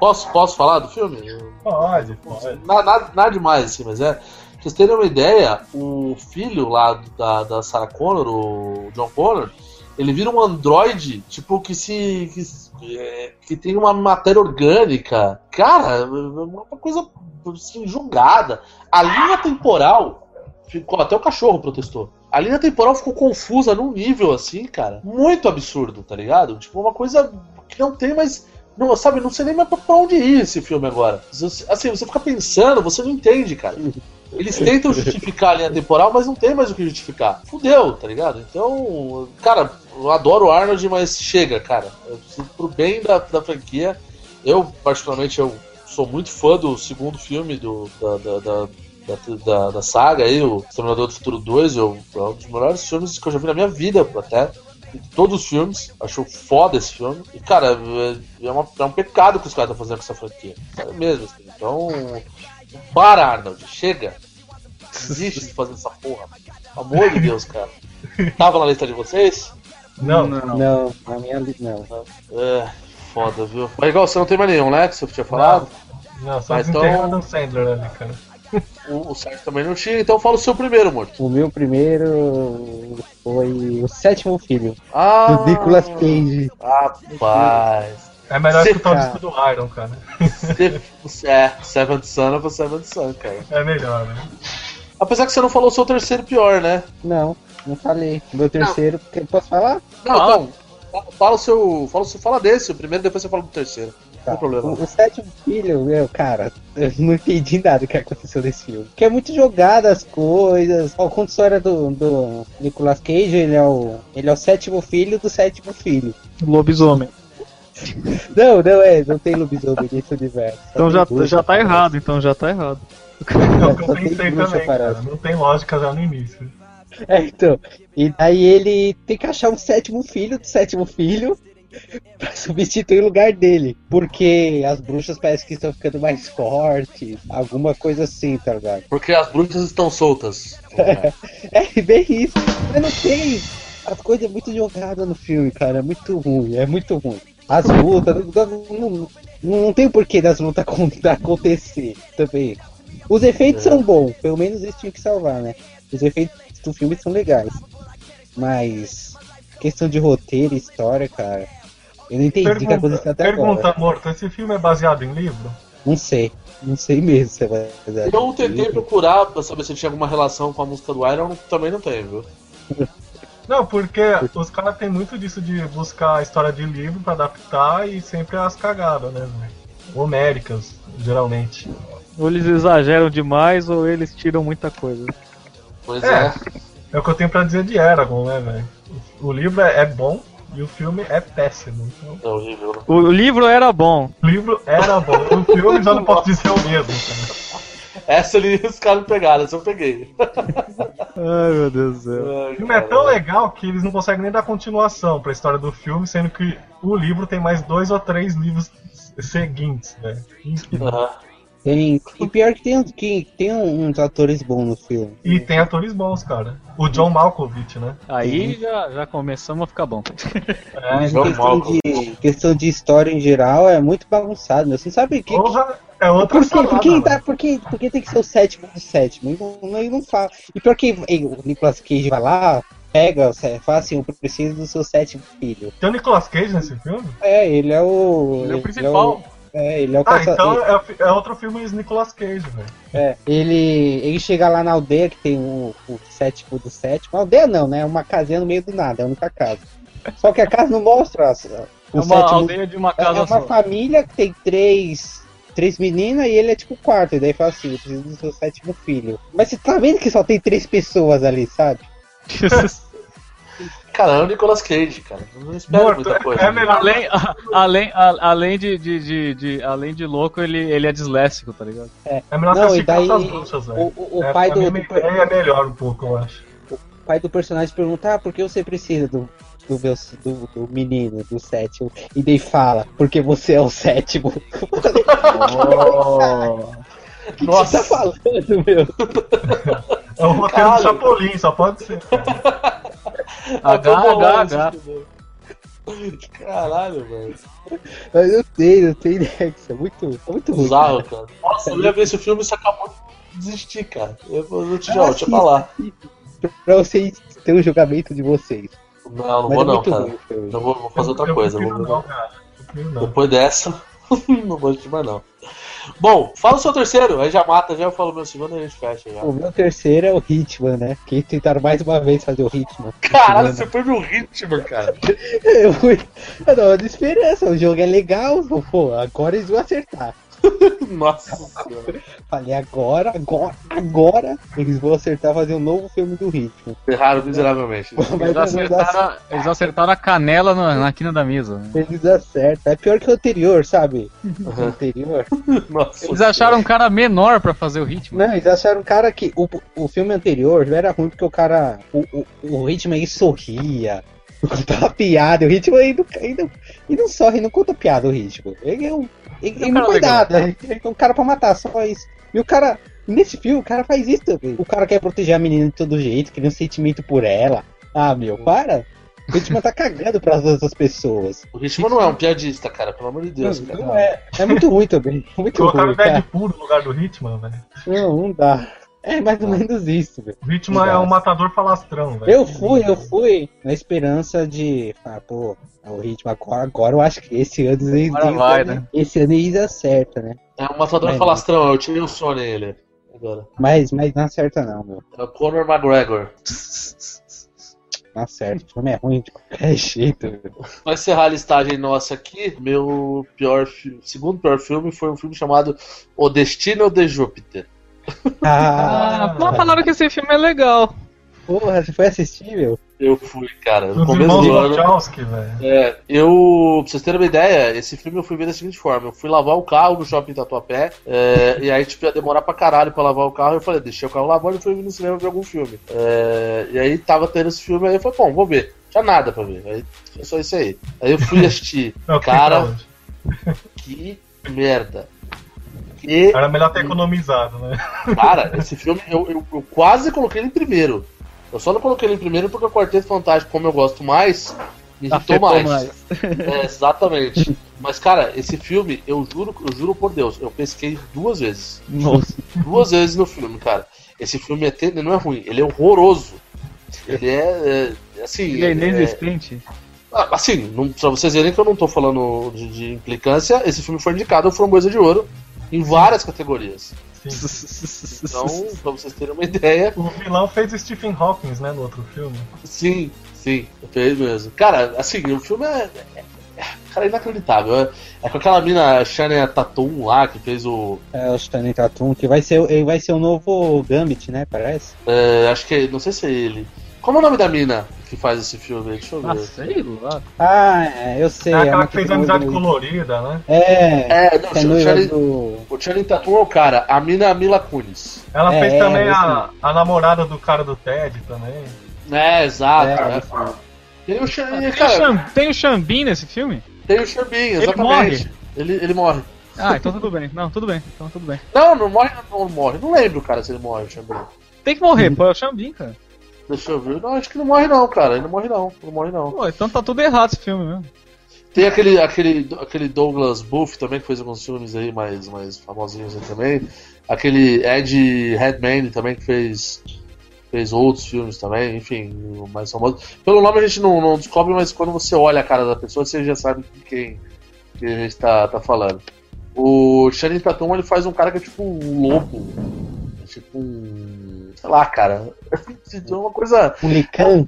Posso, posso falar do filme? Pode, pode. Nada, nada demais, assim, mas é. Pra vocês terem uma ideia, o filho lá da, da Sarah Connor, o John Connor, ele vira um androide, tipo, que se. que, é, que tem uma matéria orgânica. Cara, uma coisa assim, julgada. A linha temporal. Ficou, até o cachorro protestou. A linha temporal ficou confusa num nível assim, cara, muito absurdo, tá ligado? Tipo, uma coisa que não tem mais. Não, sabe, não sei nem mais pra onde ir esse filme agora. Assim, você fica pensando, você não entende, cara. Eles tentam justificar a linha temporal, mas não tem mais o que justificar. Fudeu, tá ligado? Então, cara, eu adoro o Arnold, mas chega, cara. Pro bem da, da franquia. Eu, particularmente, eu sou muito fã do segundo filme do, da, da, da da, da, da, saga aí, o Exterminador do Futuro 2, eu, é um dos melhores filmes que eu já vi na minha vida, até. Todos os filmes, acho foda esse filme. E, cara, é, é, uma, é um pecado que os caras estão fazendo com essa franquia. É mesmo, assim. Então, para, Arnold, chega. Desiste de fazer essa porra. Pelo amor de Deus, cara. Tava na lista de vocês? Não, não. Não, na minha lista não. É, foda, viu? Mas igual, você não tem mais nenhum, né? Que você tinha falado? Não, não só Mas então... Adam Sandler ali, cara. O, o Sérgio também não tinha, então fala o seu primeiro, Morto. O meu primeiro foi o sétimo filho. Ah, do Nicolas Cage. Rapaz. É melhor escutar o disco do Iron, cara. é, Seventh Son of a Seventh Son, cara. É melhor, né? Apesar que você não falou o seu terceiro pior, né? Não, não falei. O meu terceiro, não. posso falar? Não, então, fala o seu. Fala, fala desse, o primeiro, depois você fala do terceiro. Tá. O, o, sétimo filho, meu, cara, eu não entendi nada que aconteceu nesse filme. Que é muito jogado as coisas. Ó, conta a história do, do Nicolas Cage, ele é, o, ele é o sétimo filho do sétimo filho. Lobisomem. Não, não é, não tem lobisomem nesse universo. Então já, já tá errado, então já tá errado. É o que eu pensei também, cara. Não tem lógica já no início. É, então. E daí ele tem que achar um sétimo filho do sétimo filho pra substituir o lugar dele. Porque as bruxas parecem que estão ficando mais fortes. Alguma coisa assim, tá ligado? Porque as bruxas estão soltas. é, bem isso. Mas não tem. As coisas é muito jogadas no filme, cara. É muito ruim, é muito ruim. As lutas, não, não, não tem porquê das lutas acontecer também. Os efeitos é. são bons, pelo menos eles tinham que salvar, né? Os efeitos do filme são legais. Mas questão de roteiro, história, cara. Eu não entendi o que aconteceu até pergunta, agora. Morto, esse filme é baseado em livro? Não sei. Não sei mesmo se é baseado Eu tentei procurar pra saber se tinha alguma relação com a música do Iron, também não tem, viu? Não, porque os caras têm muito disso de buscar a história de livro pra adaptar e sempre as cagadas, né? Homéricas, geralmente. Ou eles exageram demais ou eles tiram muita coisa. Pois é. É, é o que eu tenho pra dizer de Eragon, né, velho? O livro é, é bom, e o filme é péssimo. Então... É horrível. Né? O livro era bom. O livro era bom. O filme já não posso dizer o mesmo. Essa ali os caras pegaram, essa eu peguei. Ai meu Deus do céu. o filme é tão legal que eles não conseguem nem dar continuação pra história do filme, sendo que o livro tem mais dois ou três livros seguintes, né? Uhum. Tem, e pior que tem, que tem uns atores bons no filme. E tem atores bons, cara. O John Malkovich, né? Aí já, já começamos a ficar bom. É, Mas questão de, questão de história em geral é muito bagunçado, né? Você sabe que. Porra, é outra por, salada, por, que, tá, por, que, por que tem que ser o sétimo do sétimo? Ele não, ele não fala. E pior que o Nicolas Cage vai lá, pega, fala assim, eu preciso do seu sétimo filho. Tem o Nicolas Cage nesse filme? É, ele é o. Ele é o principal. É o, é, ele é o Ah, caça... então é, é, outro filme de Nicolas Cage, velho. É, ele, ele chega lá na aldeia que tem o, o sétimo do sétimo. Aldeia não, né? É uma casinha no meio do nada, é a única casa. Só que a casa não mostra. O é uma sétimo... aldeia de uma casa É uma só. família que tem três três meninas e ele é tipo quarto. E daí fala assim: eu preciso do seu sétimo filho. Mas você tá vendo que só tem três pessoas ali, sabe? Cara, é o Nicolas Cage, cara. Não espero Morto, muita coisa. É, é além, a, além, a, além de, de, de, de, além de louco, ele, ele é disléxico, tá ligado? É, é melhor não, e daí, bruxas, o, o, o é, pai do. do é melhor um pouco, eu acho. O pai do personagem pergunta: ah, por que você precisa do, do, meu, do, do menino, do sétimo? E daí fala: porque você é o sétimo. oh. O que Nossa. você tá falando, meu? É o roteiro do Chapolin, só pode ser. H, H. Caralho, velho. Mas eu tenho, eu tenho ideia que isso é muito, é muito ruim. Bizarro, cara. cara. Nossa, eu ia ver esse filme e você acabou de desistir, cara. Eu vou te Ah, jogar, deixa eu falar. Pra vocês terem um julgamento de vocês. Não, não Mas vou é não, cara. ruim o. Não vou, vou fazer outra eu coisa. Vou, não. Eu não. depois dessa, não vou mais não. Bom, fala o seu terceiro, aí já mata, já eu falo meu segundo e a gente fecha já. O meu terceiro é o Hitman, né? Que tentaram mais uma vez fazer o Hitman. Caralho, Hitman. você foi no ritmo, cara. Eu fui. Eu não, de esperança, o jogo é legal, pô, agora eles vão acertar. Nossa senhora. Falei, agora, agora, agora eles vão acertar fazer um novo filme do Hitman. Erraram miseravelmente. Eles acertaram, eles acertaram a canela na, na quina da mesa. Eles acertam. É pior que o anterior, sabe? O anterior. Nossa Eles acharam um cara menor pra fazer o ritmo. Não, eles acharam um cara que. O, o filme anterior já era ruim porque o cara. O, o, o Hitman ele sorria. Contava piada. O Hitman ele não, ele não, ele não sorri, não conta piada, o Hitman. Ele é um. Ele, É ele não cara faz nada. Ele é um cara pra matar, só isso. E o cara. Nesse filme, o cara faz isso também. O cara quer proteger a menina de todo jeito, cria um sentimento por ela. Ah, meu, para. O Hitman tá cagando pras outras pessoas. O ritmo não é um piadista, cara, pelo amor de Deus, cara. Não é. É muito ruim também. Muito Colocaram ruim, o cara. Deadpool no lugar do Hitman, velho. Não, não dá. É mais ou menos isso, velho. Hitman é um matador falastrão, velho. Eu fui, eu fui na esperança de. Ah, pô, o ritmo agora, agora eu acho que esse ano. Agora vai, né? Esse ano eles acertam, né? É um matador Mas- falastrão, eu tirei o sono nele. Agora. Mas, mas não acerta não, meu. É o Conor McGregor. Não acerta. O filme é ruim de qualquer jeito, meu. Pra encerrar a listagem nossa aqui, meu pior segundo pior filme foi um filme chamado O Destino de Júpiter. Ah, Ah, mas falaram que esse filme é legal. porra, você foi assistir, meu? Eu fui, cara, no começo do ano. Wachowski, velho. É, eu, pra vocês terem uma ideia, esse filme eu fui ver da seguinte forma: eu fui lavar o carro no shopping Tatuapé, é, e aí, tipo, ia demorar pra caralho pra lavar o carro. Eu falei, deixei o carro lavando e fui no cinema ver algum filme. É, e aí tava tendo esse filme, aí eu falei, bom, vou ver. Tinha nada pra ver. Aí foi só isso aí. Aí eu fui assistir. Não, que Cara, que merda. Que Era melhor ter economizado, né? Cara, esse filme eu, eu, eu quase coloquei ele em primeiro. Eu só não coloquei ele em primeiro porque o Quarteto Fantástico, como eu gosto mais, me irritou mais. mais. É, exatamente. Mas, cara, esse filme, eu juro, eu juro por Deus, eu pesquei duas vezes. Nossa. Duas vezes no filme, cara. Esse filme é ele não é ruim, ele é horroroso. Ele é, é, assim. Ele é é- inexistente. ah, Assim, não, pra vocês verem que eu não tô falando de, de implicância, esse filme foi indicado ao Framboesa de Ouro em várias categorias. Sim. Então, pra vocês terem uma ideia, O vilão fez o Stephen Hawking, né, no outro filme. sim, sim, fez mesmo. Cara, assim, o filme é. é- é- Cara, é inacreditável. É, é com aquela mina Shania Tatum lá, que fez o. É o Stanley Tatum, que vai ser, ele vai ser o novo Gambit, né? Parece. é, acho que é. Não sei se é ele. Como é o nome da mina que faz esse filme? Deixa eu ver. Ah, sei lá. Ah, é, eu sei. É aquela uma que fez amizade colorida, né? É, É, não, é o Shania- do. o Channing Tatum é o cara, a mina é a Mila Kunis. Ela É, fez também é, a, a namorada do cara do Ted também. É, exato. É, é. Tem o Channing, Tem o, cara, Xam- tem o Xambin nesse filme? tem o Xambin, Ele exatamente. Ele, ele morre. Ah, então tudo bem. Não, tudo bem. Então tudo bem. Não, não morre, não morre. Não lembro, cara, se ele morre, o Xambin. Tem que morrer, pô, é o Xambin, cara. Deixa eu ver. Não, acho que não morre não, cara. Ele não morre não. Não morre não. Pô, então tá tudo errado esse filme mesmo. Tem aquele, aquele, aquele Douglas Booth também, que fez alguns filmes aí mais, mais famosinhos aí também. Aquele Ed Redmayne também, que fez, fez outros filmes também, enfim, mais famoso. Pelo nome a gente não, não descobre, mas quando você olha a cara da pessoa, você já sabe de quem que a gente tá, tá falando. O Channing Tatum, ele faz um cara que é tipo um lobo. É tipo um... Sei lá, cara. É uma coisa... Lican.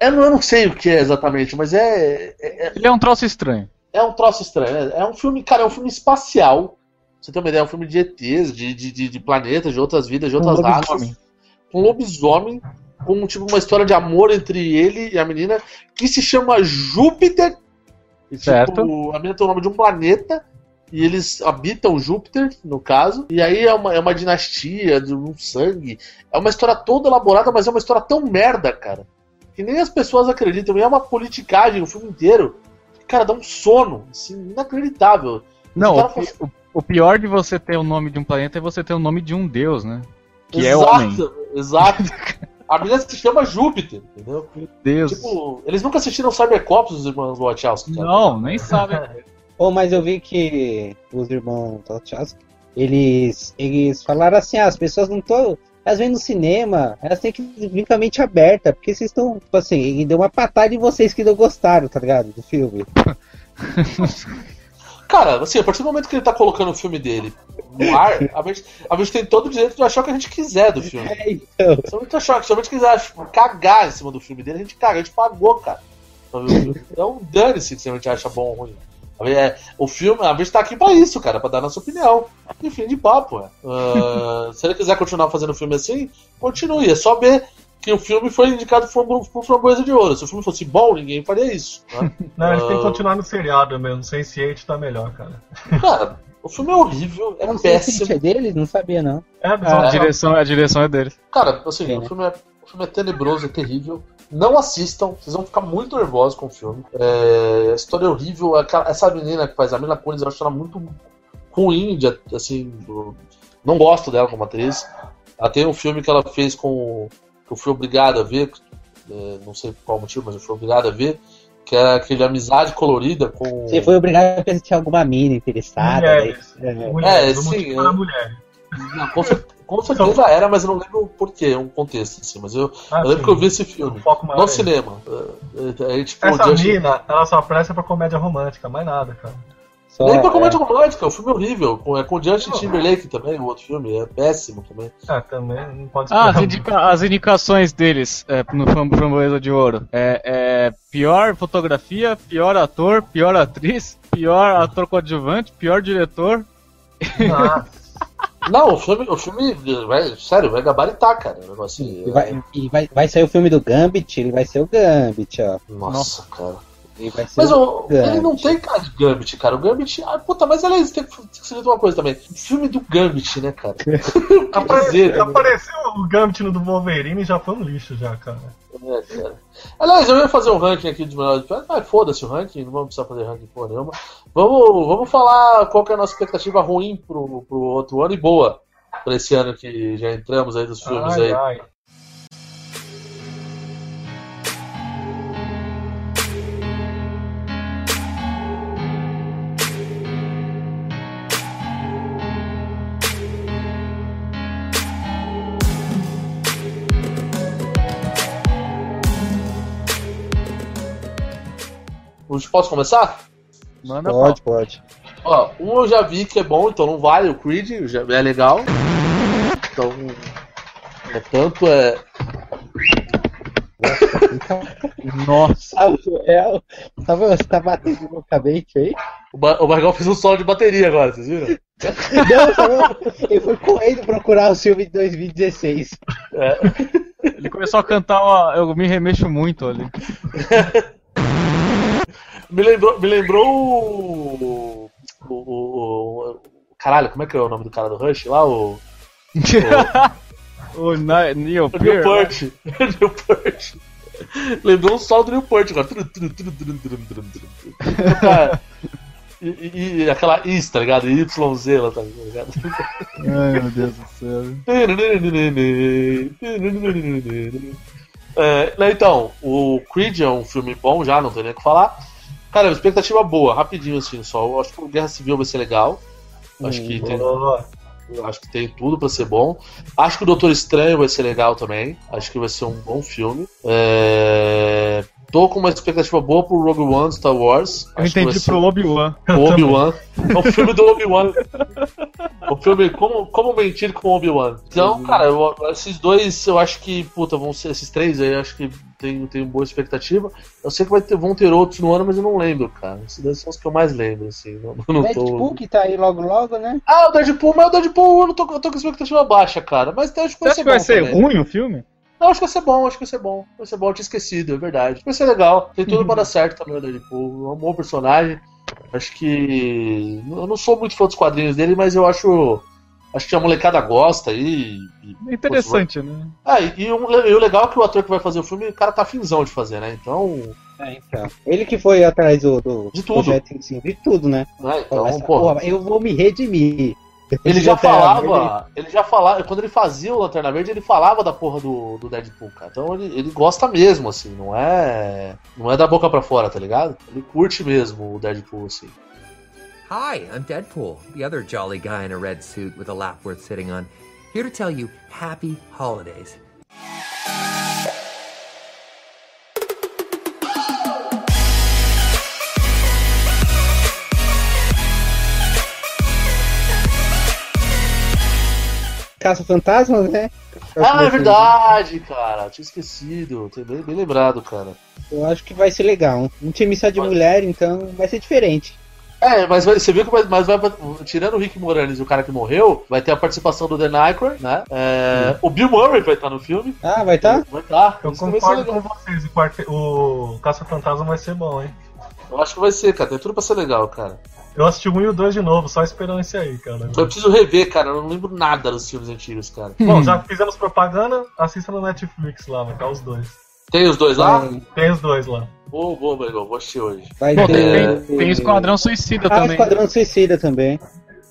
Eu não, eu não sei o que é exatamente, mas é, é, Ele é um troço estranho. é um troço estranho. né? É um filme, cara, é um filme espacial. Você ter uma ideia, é um filme de ETs, de, de, de, de planetas, de outras vidas, de Um outras raças. lobisomem. Um lobisomem com tipo uma história de amor entre ele e a menina que se chama Júpiter. E, tipo, Certo. a menina tem o nome de um planeta. E eles habitam Júpiter, no caso. E aí é uma, é uma dinastia de um sangue. É uma história toda elaborada, mas é uma história tão merda, cara. Que nem as pessoas acreditam. E é uma politicagem o filme inteiro. que, Cara, dá um sono. Assim, inacreditável. Não, o, pi- o- o pior de você ter o nome de um planeta é você ter o nome de um deus, né? Que é exato, homem. Exato. A menina se chama Júpiter, entendeu? Meu Deus. Tipo, eles nunca assistiram Cybercops, os irmãos Wachowski. Não, nem sabe. Pô, mas eu vi que os irmãos Wachowski, eles, eles falaram assim, ah, as pessoas não estão. Elas vêm no cinema, elas têm que vir com a mente aberta, porque vocês estão, tipo assim, deu uma patada em vocês que não gostaram, tá ligado? Do filme. Cara, assim, a partir do momento que ele tá colocando o filme dele no ar, a gente, a gente tem todo o direito de achar o que a gente quiser do filme. É, então. Gente achar, se a gente quiser cagar em cima do filme dele, a gente caga, a gente pagou, cara. Então dane-se se a gente acha bom ou ruim. É, o filme, a gente tá aqui pra isso, cara, pra dar nossa opinião. Enfim, de papo, é. Ah, se ele quiser continuar fazendo filme assim, continue. É só ver que o filme foi indicado por por Framboesa de Ouro. Se o filme fosse bom, ninguém faria isso. né? Não, eles têm que Ah, continuar no seriado mesmo. Sense8 tá melhor, cara. Cara, o filme é horrível, é Não péssimo. é deles, não sabia não. É, mas a, é- direção, a direção é deles. Cara, assim, É, o, né? filme é, o filme é tenebroso, é terrível. Não assistam, vocês vão ficar muito nervosos com o filme. É, a história é horrível. aquela- essa menina que faz a Mila Kunis, eu acho ela muito ruim, de, assim. não gosto dela como atriz. Ela tem um filme que ela fez com. que eu fui obrigado a ver, é, não sei por qual motivo, mas eu fui obrigado a ver, que é aquele Amizade Colorida com. Você foi obrigado a tinha alguma mina interessada. Mulheres. né? É. Mulheres, É, sim, é. era mulher. Não, com, cer- com certeza era, mas eu não lembro o porquê, um contexto, assim. Mas eu, Ah, eu lembro sim. que eu vi esse filme. Maior No é cinema. É, é, é, tipo, Essa mina, ela só presta pra comédia romântica, mais nada, cara. Só, Nem pra é, comédia romântica, o filme é horrível. Com, é com o Justin Timberlake também, o outro filme. É péssimo também. Ah, também não pode Ah, as, indica- as indicações deles é, no Fram- Framboesa de Ouro. É, é pior fotografia, pior ator, pior atriz, pior ator coadjuvante, pior diretor. Ah, Não, o filme, o filme vai, sério, vai gabaritar, cara. Negócio assim, E vai, e vai, vai sair o filme do Gambit, ele vai ser o Gambit, ó. Nossa, cara. Ser Mas o ele não tem cara de Gambit, cara. O Gambit. Ah, puta, mas aliás, tem que tem que se dizer uma coisa também. O filme do Gambit, né, cara? apare- né? apareceu o Gambit no do Wolverine e já foi um lixo já, cara. É, cara. Aliás, eu ia fazer um ranking aqui de melhores mas foda-se o ranking, não vamos precisar fazer ranking porra nenhuma. Vamos, vamos falar qual que é a nossa expectativa ruim pro, pro outro ano e boa pra esse ano que já entramos aí dos filmes Ai, aí. ai. Posso começar? Manda Pode, pode. Ó, um eu já vi que é bom, então não vale, o Creed já é legal. Então, é tanto é. Nossa. Ah, é, tá, você tá batendo loucamente aí? O, Ba- o Bargal fez um solo de bateria agora, vocês viram? Não, tá ele foi correndo procurar o filme de 2016. É. Ele começou a cantar uma. Eu me remexo muito ali. Me lembrou, me lembrou o, o, o- o- Caralho, como é que é o nome do cara do Rush lá? O. o Ni- Neil O Peart. Lembrou um solo do Newport agora. Cara, E, e- e aquela is, tá ligado? YZ lá, tá ligado? Ai, meu Deus do céu. É, então, o Creed é um filme bom já, não tem nem o que falar. Cara, expectativa boa, rapidinho assim só. Eu acho que o Guerra Civil vai ser legal. Acho que tem, acho que tem tudo pra ser bom. Acho que o Doutor Estranho vai ser legal também. Acho que vai ser um bom filme. É, Tô com uma expectativa boa pro Rogue One Star Wars. Eu Acho entendi pro Obi-Wan. o Obi-Wan. É o filme do Obi-Wan. O filme Como, Como Mentir com Obi-Wan. Então, cara, eu- esses dois eu acho que, puta, vão ser esses três aí, eu acho que tem, tem boa expectativa. Eu sei que vai ter, vão ter outros no ano, mas eu não lembro, cara. Esses dois são os que eu mais lembro, assim. Não, não Deadpool tô... que tá aí logo logo, né? Ah, o Deadpool, mas o Deadpool eu, não tô, eu tô com expectativa baixa, cara. Mas eu acho que Você vai acha ser que bom vai ser também. ruim o filme? Não, acho que vai ser bom, acho que vai ser bom. Vai ser bom, eu tinha esquecido, é verdade. Vai ser legal. Tem tudo pra dar certo também o Deadpool. É um bom personagem. Acho que. Eu não sou muito fã dos quadrinhos dele, mas eu acho. Acho que a molecada gosta aí. E, É interessante, né? ah, e, e o, e o legal é que o ator que vai fazer o filme, o cara tá finzão de fazer, né? Então. É, então. Ele que foi atrás do, do De tudo. projeto em si, de tudo, né? Né? Falou, Então, essa pô. porra, eu vou me redimir. Ele já falava, ele já falava, quando ele fazia o Lanterna Verde, ele falava da porra do, do Deadpool, cara. Então ele, ele gosta mesmo, assim, não é. Não é da boca pra fora, tá ligado? Ele curte mesmo o Deadpool, assim. Hi, I'm Deadpool, the other jolly guy in a red suit with a lap worth sitting on, here to tell you happy holidays. Caça Fantasmas, né? Ah, é verdade, cara. Tinha esquecido. Tem bem, bem lembrado, cara. Eu acho que vai ser legal. Um time só de mulher, então vai ser diferente. É, mas vai- você viu que vai, mas vai, tirando o Rick Moranis e o cara que morreu, vai ter a participação do Dan Aykroyd, né? É, o Bill Murray vai estar no filme. Ah, vai tá? Vai estar. Eu Isso concordo com vocês, o, quarte... o Caça Fantasma vai ser bom, hein? Eu acho que vai ser, cara. Tem tudo pra ser legal, cara. Eu assisti o 1 e o 2 de novo, só esperando esse aí, cara. Eu preciso rever, cara. Eu não lembro nada dos filmes antigos, cara. Bom, já fizemos propaganda, assista no Netflix lá, vai estar os dois. Tem os dois lá? Tem os dois lá. Boa, boa, Bregão. Vou assistir hoje. vai Pô, ter. tem, tem Esquadrão Suicida Ah, também. Esquadrão Suicida também.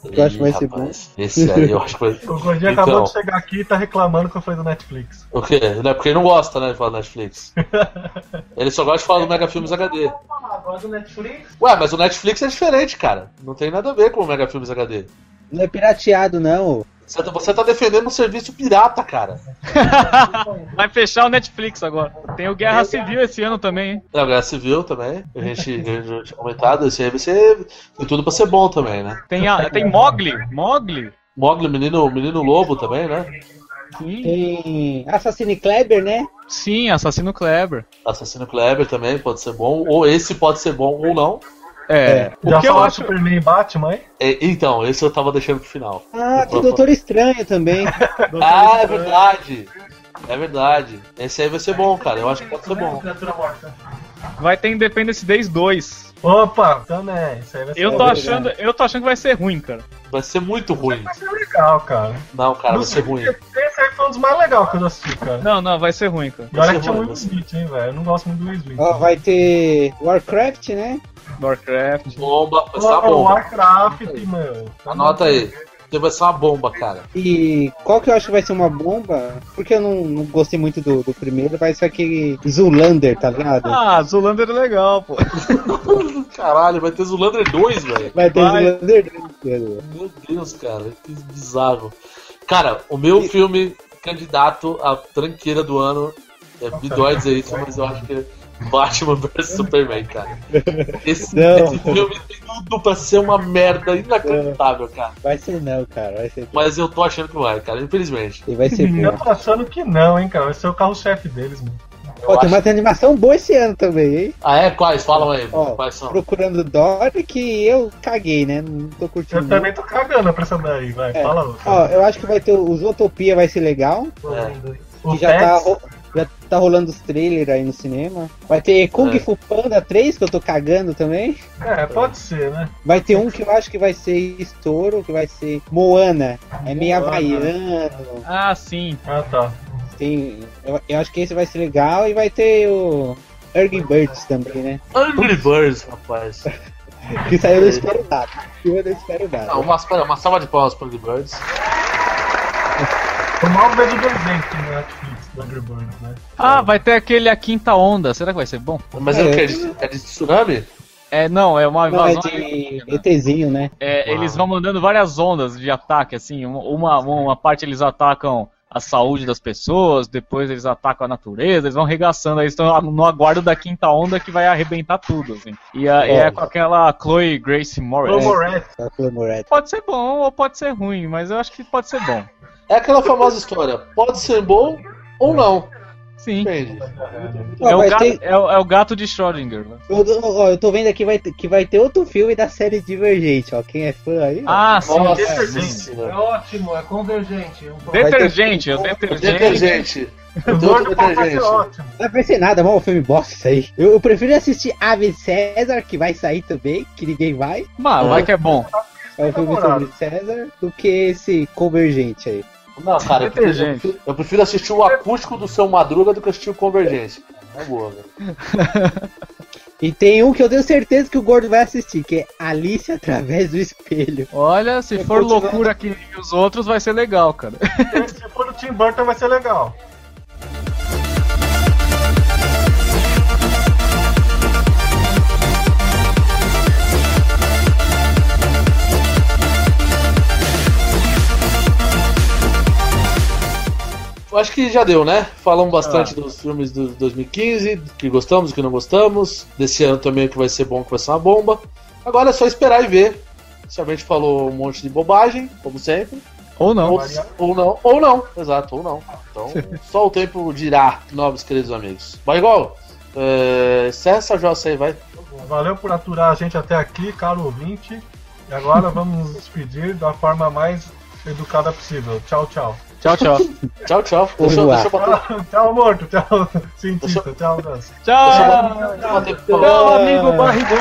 Eu acho que vai ser rapaz, Esse aí eu acho que vai. O Gordinho Então. acabou de chegar aqui e tá reclamando que eu falei do Netflix. O quê? Não é porque ele não gosta, né, de falar do Netflix. Ele só gosta de falar do Mega Filmes HD. Agora do Netflix? Ué, mas o Netflix é diferente, cara. Não tem nada a ver com o Mega Filmes HD. Não é pirateado, não. Você tá, você tá defendendo um serviço pirata, cara. Vai fechar o Netflix agora. Tem o Guerra Civil esse ano também, hein? É, o Guerra Civil também. A gente, a gente já tinha comentado. Esse aí vai ser. Tem tudo pra ser bom também, né? Tem, a, tem Mogli. Mogli. Mogli, menino, menino lobo também, né? Sim. Tem Assassino Kleber, né? Sim, Assassino Kleber. Assassino Kleber também pode ser bom. Ou esse pode ser bom ou não. É. Já O que eu falou acho. Superman e Batman, hein? É, então, esse eu tava deixando pro final. Ah, tem Doutor Estranho também. Ah, é verdade. É verdade. Esse aí vai ser bom, cara. Eu acho que pode ser bom. Vai ter Independence Days 2. Opa, também. Isso aí vai ser Eu tô legal. achando, eu tô achando que vai ser ruim, cara. Vai ser muito ruim. Vai ser legal, cara. Não, cara, vai ser ruim. Esse aí foi um dos mais legais que eu já assisti, cara. Não, não, vai ser ruim, cara. Vai que tinha o Will Smith, hein, velho. Eu não gosto muito do Will Smith. Ó, vai ter Warcraft, né? Warcraft. Bomba, ser uma Ô, bomba. Warcraft, meu. Anota aí. Porque vai ser uma bomba, cara. E qual que eu acho que vai ser uma bomba? Porque eu não, não gostei muito do, do primeiro, vai ser aquele Zulander, tá ligado? Ah, Zulander é legal, pô. Caralho, vai ter Zulander 2, velho. Vai ter vai. Zulander. velho. Meu Deus, cara, que bizarro. Cara, o meu filme candidato à tranqueira do ano é me dói dizer isso, mas eu acho que é Batman vs Superman, cara. Esse, Não. esse filme tem tudo pra ser uma merda inacreditável, cara. Vai ser não, cara. Vai ser, Mas eu tô achando que vai, cara, infelizmente. e vai ser Eu tô achando que não, hein, cara. Vai ser o carro-chefe deles, mano. Ó, tem uma animação boa esse ano também, hein? Ah, é? Quais? Falam aí, Ó, quais são? Procurando Dory, que eu caguei, né? Não tô curtindo. Eu também tô cagando pra essa daí, vai. É. Fala outra. Ó, eu acho que vai ter o Zootopia, vai ser legal. É. O que já tá, Pets, ro- já tá rolando os trailers aí no cinema. Vai ter Kung É. Fu Panda 3, que eu tô cagando também. É, pode ser, né? Vai ter um que eu acho que vai ser estouro, que vai ser Moana. É meio Moana. havaiano. Ah, sim. Ah, tá. Tem, eu, eu acho que esse vai ser legal e vai ter o Ergy Birds também, né? Angry Birds, rapaz. Que saiu do Espero eu não espero. Não, uma, salva de palmas pro Angry Birds. O mal veio do desenho que né? Ah, vai ter aquele A Quinta Onda. Será que vai ser bom? Mas é, o que? É de, é de tsunami? É, não, é uma Não, é invasão. de ETzinho, né? É, eles vão mandando várias ondas de ataque, assim. Uma, uma parte eles atacam a saúde das pessoas, depois eles atacam a natureza, eles vão arregaçando, aí estão no aguardo da quinta onda que vai arrebentar tudo, assim. E a- é, É. com aquela Chloe Grace Moretz. Moretz, Tá falando Moretti. Pode ser bom ou pode ser ruim, mas eu acho que pode ser bom. É aquela famosa história. Pode ser bom ou não. Sim. Depende. É o, gato, ter- é, o, é o gato de Schrödinger, né? Eu, ó, eu tô vendo aqui vai ter- que vai ter outro filme da série Divergente, ó. Quem é fã aí? ó. Ah, sim. Nossa, Detergente. senhora. ótimo, é convergente. Detergente, o detergente. Detergente. Gordo detergente. ótimo. Não vai ser nada, mal filme bosta isso aí. Eu, eu prefiro assistir Ave César, que vai sair também, que ninguém vai. Mano, vai que é bom. É um filme sobre César, do que esse Convergente aí. Não, cara, eu prefiro, eu prefiro assistir o acústico do seu Madruga do que assistir o Convergência. É boa, velho. E tem um que eu tenho certeza que o gordo vai assistir, que é Alice através do espelho. Olha, se for loucura que nem os outros, vai ser legal, cara. Se for do Tim Burton, vai ser legal. Acho que já deu, né? Falamos bastante dos filmes do 2015, que gostamos, que não gostamos. Desse ano também que vai ser bom, que vai ser uma bomba. Agora é só esperar e ver. Se a gente falou um monte de bobagem, como sempre. Ou não. Ou, ou não, ou não, exato, ou não. Então, só o tempo dirá, nobres queridos amigos. Vai igual, é, encerra essa jossa aí, vai. Valeu por aturar a gente até aqui, caro ouvinte. E agora vamos nos despedir da forma mais educada possível. Tchau, tchau. Tchau, tchau. tchau, tchau. Deixa, eu, deixa eu. Tchau, morto. Tchau, cientista. Deixa... Tchau. Tchau, tchau, tchau, amigo barrigão.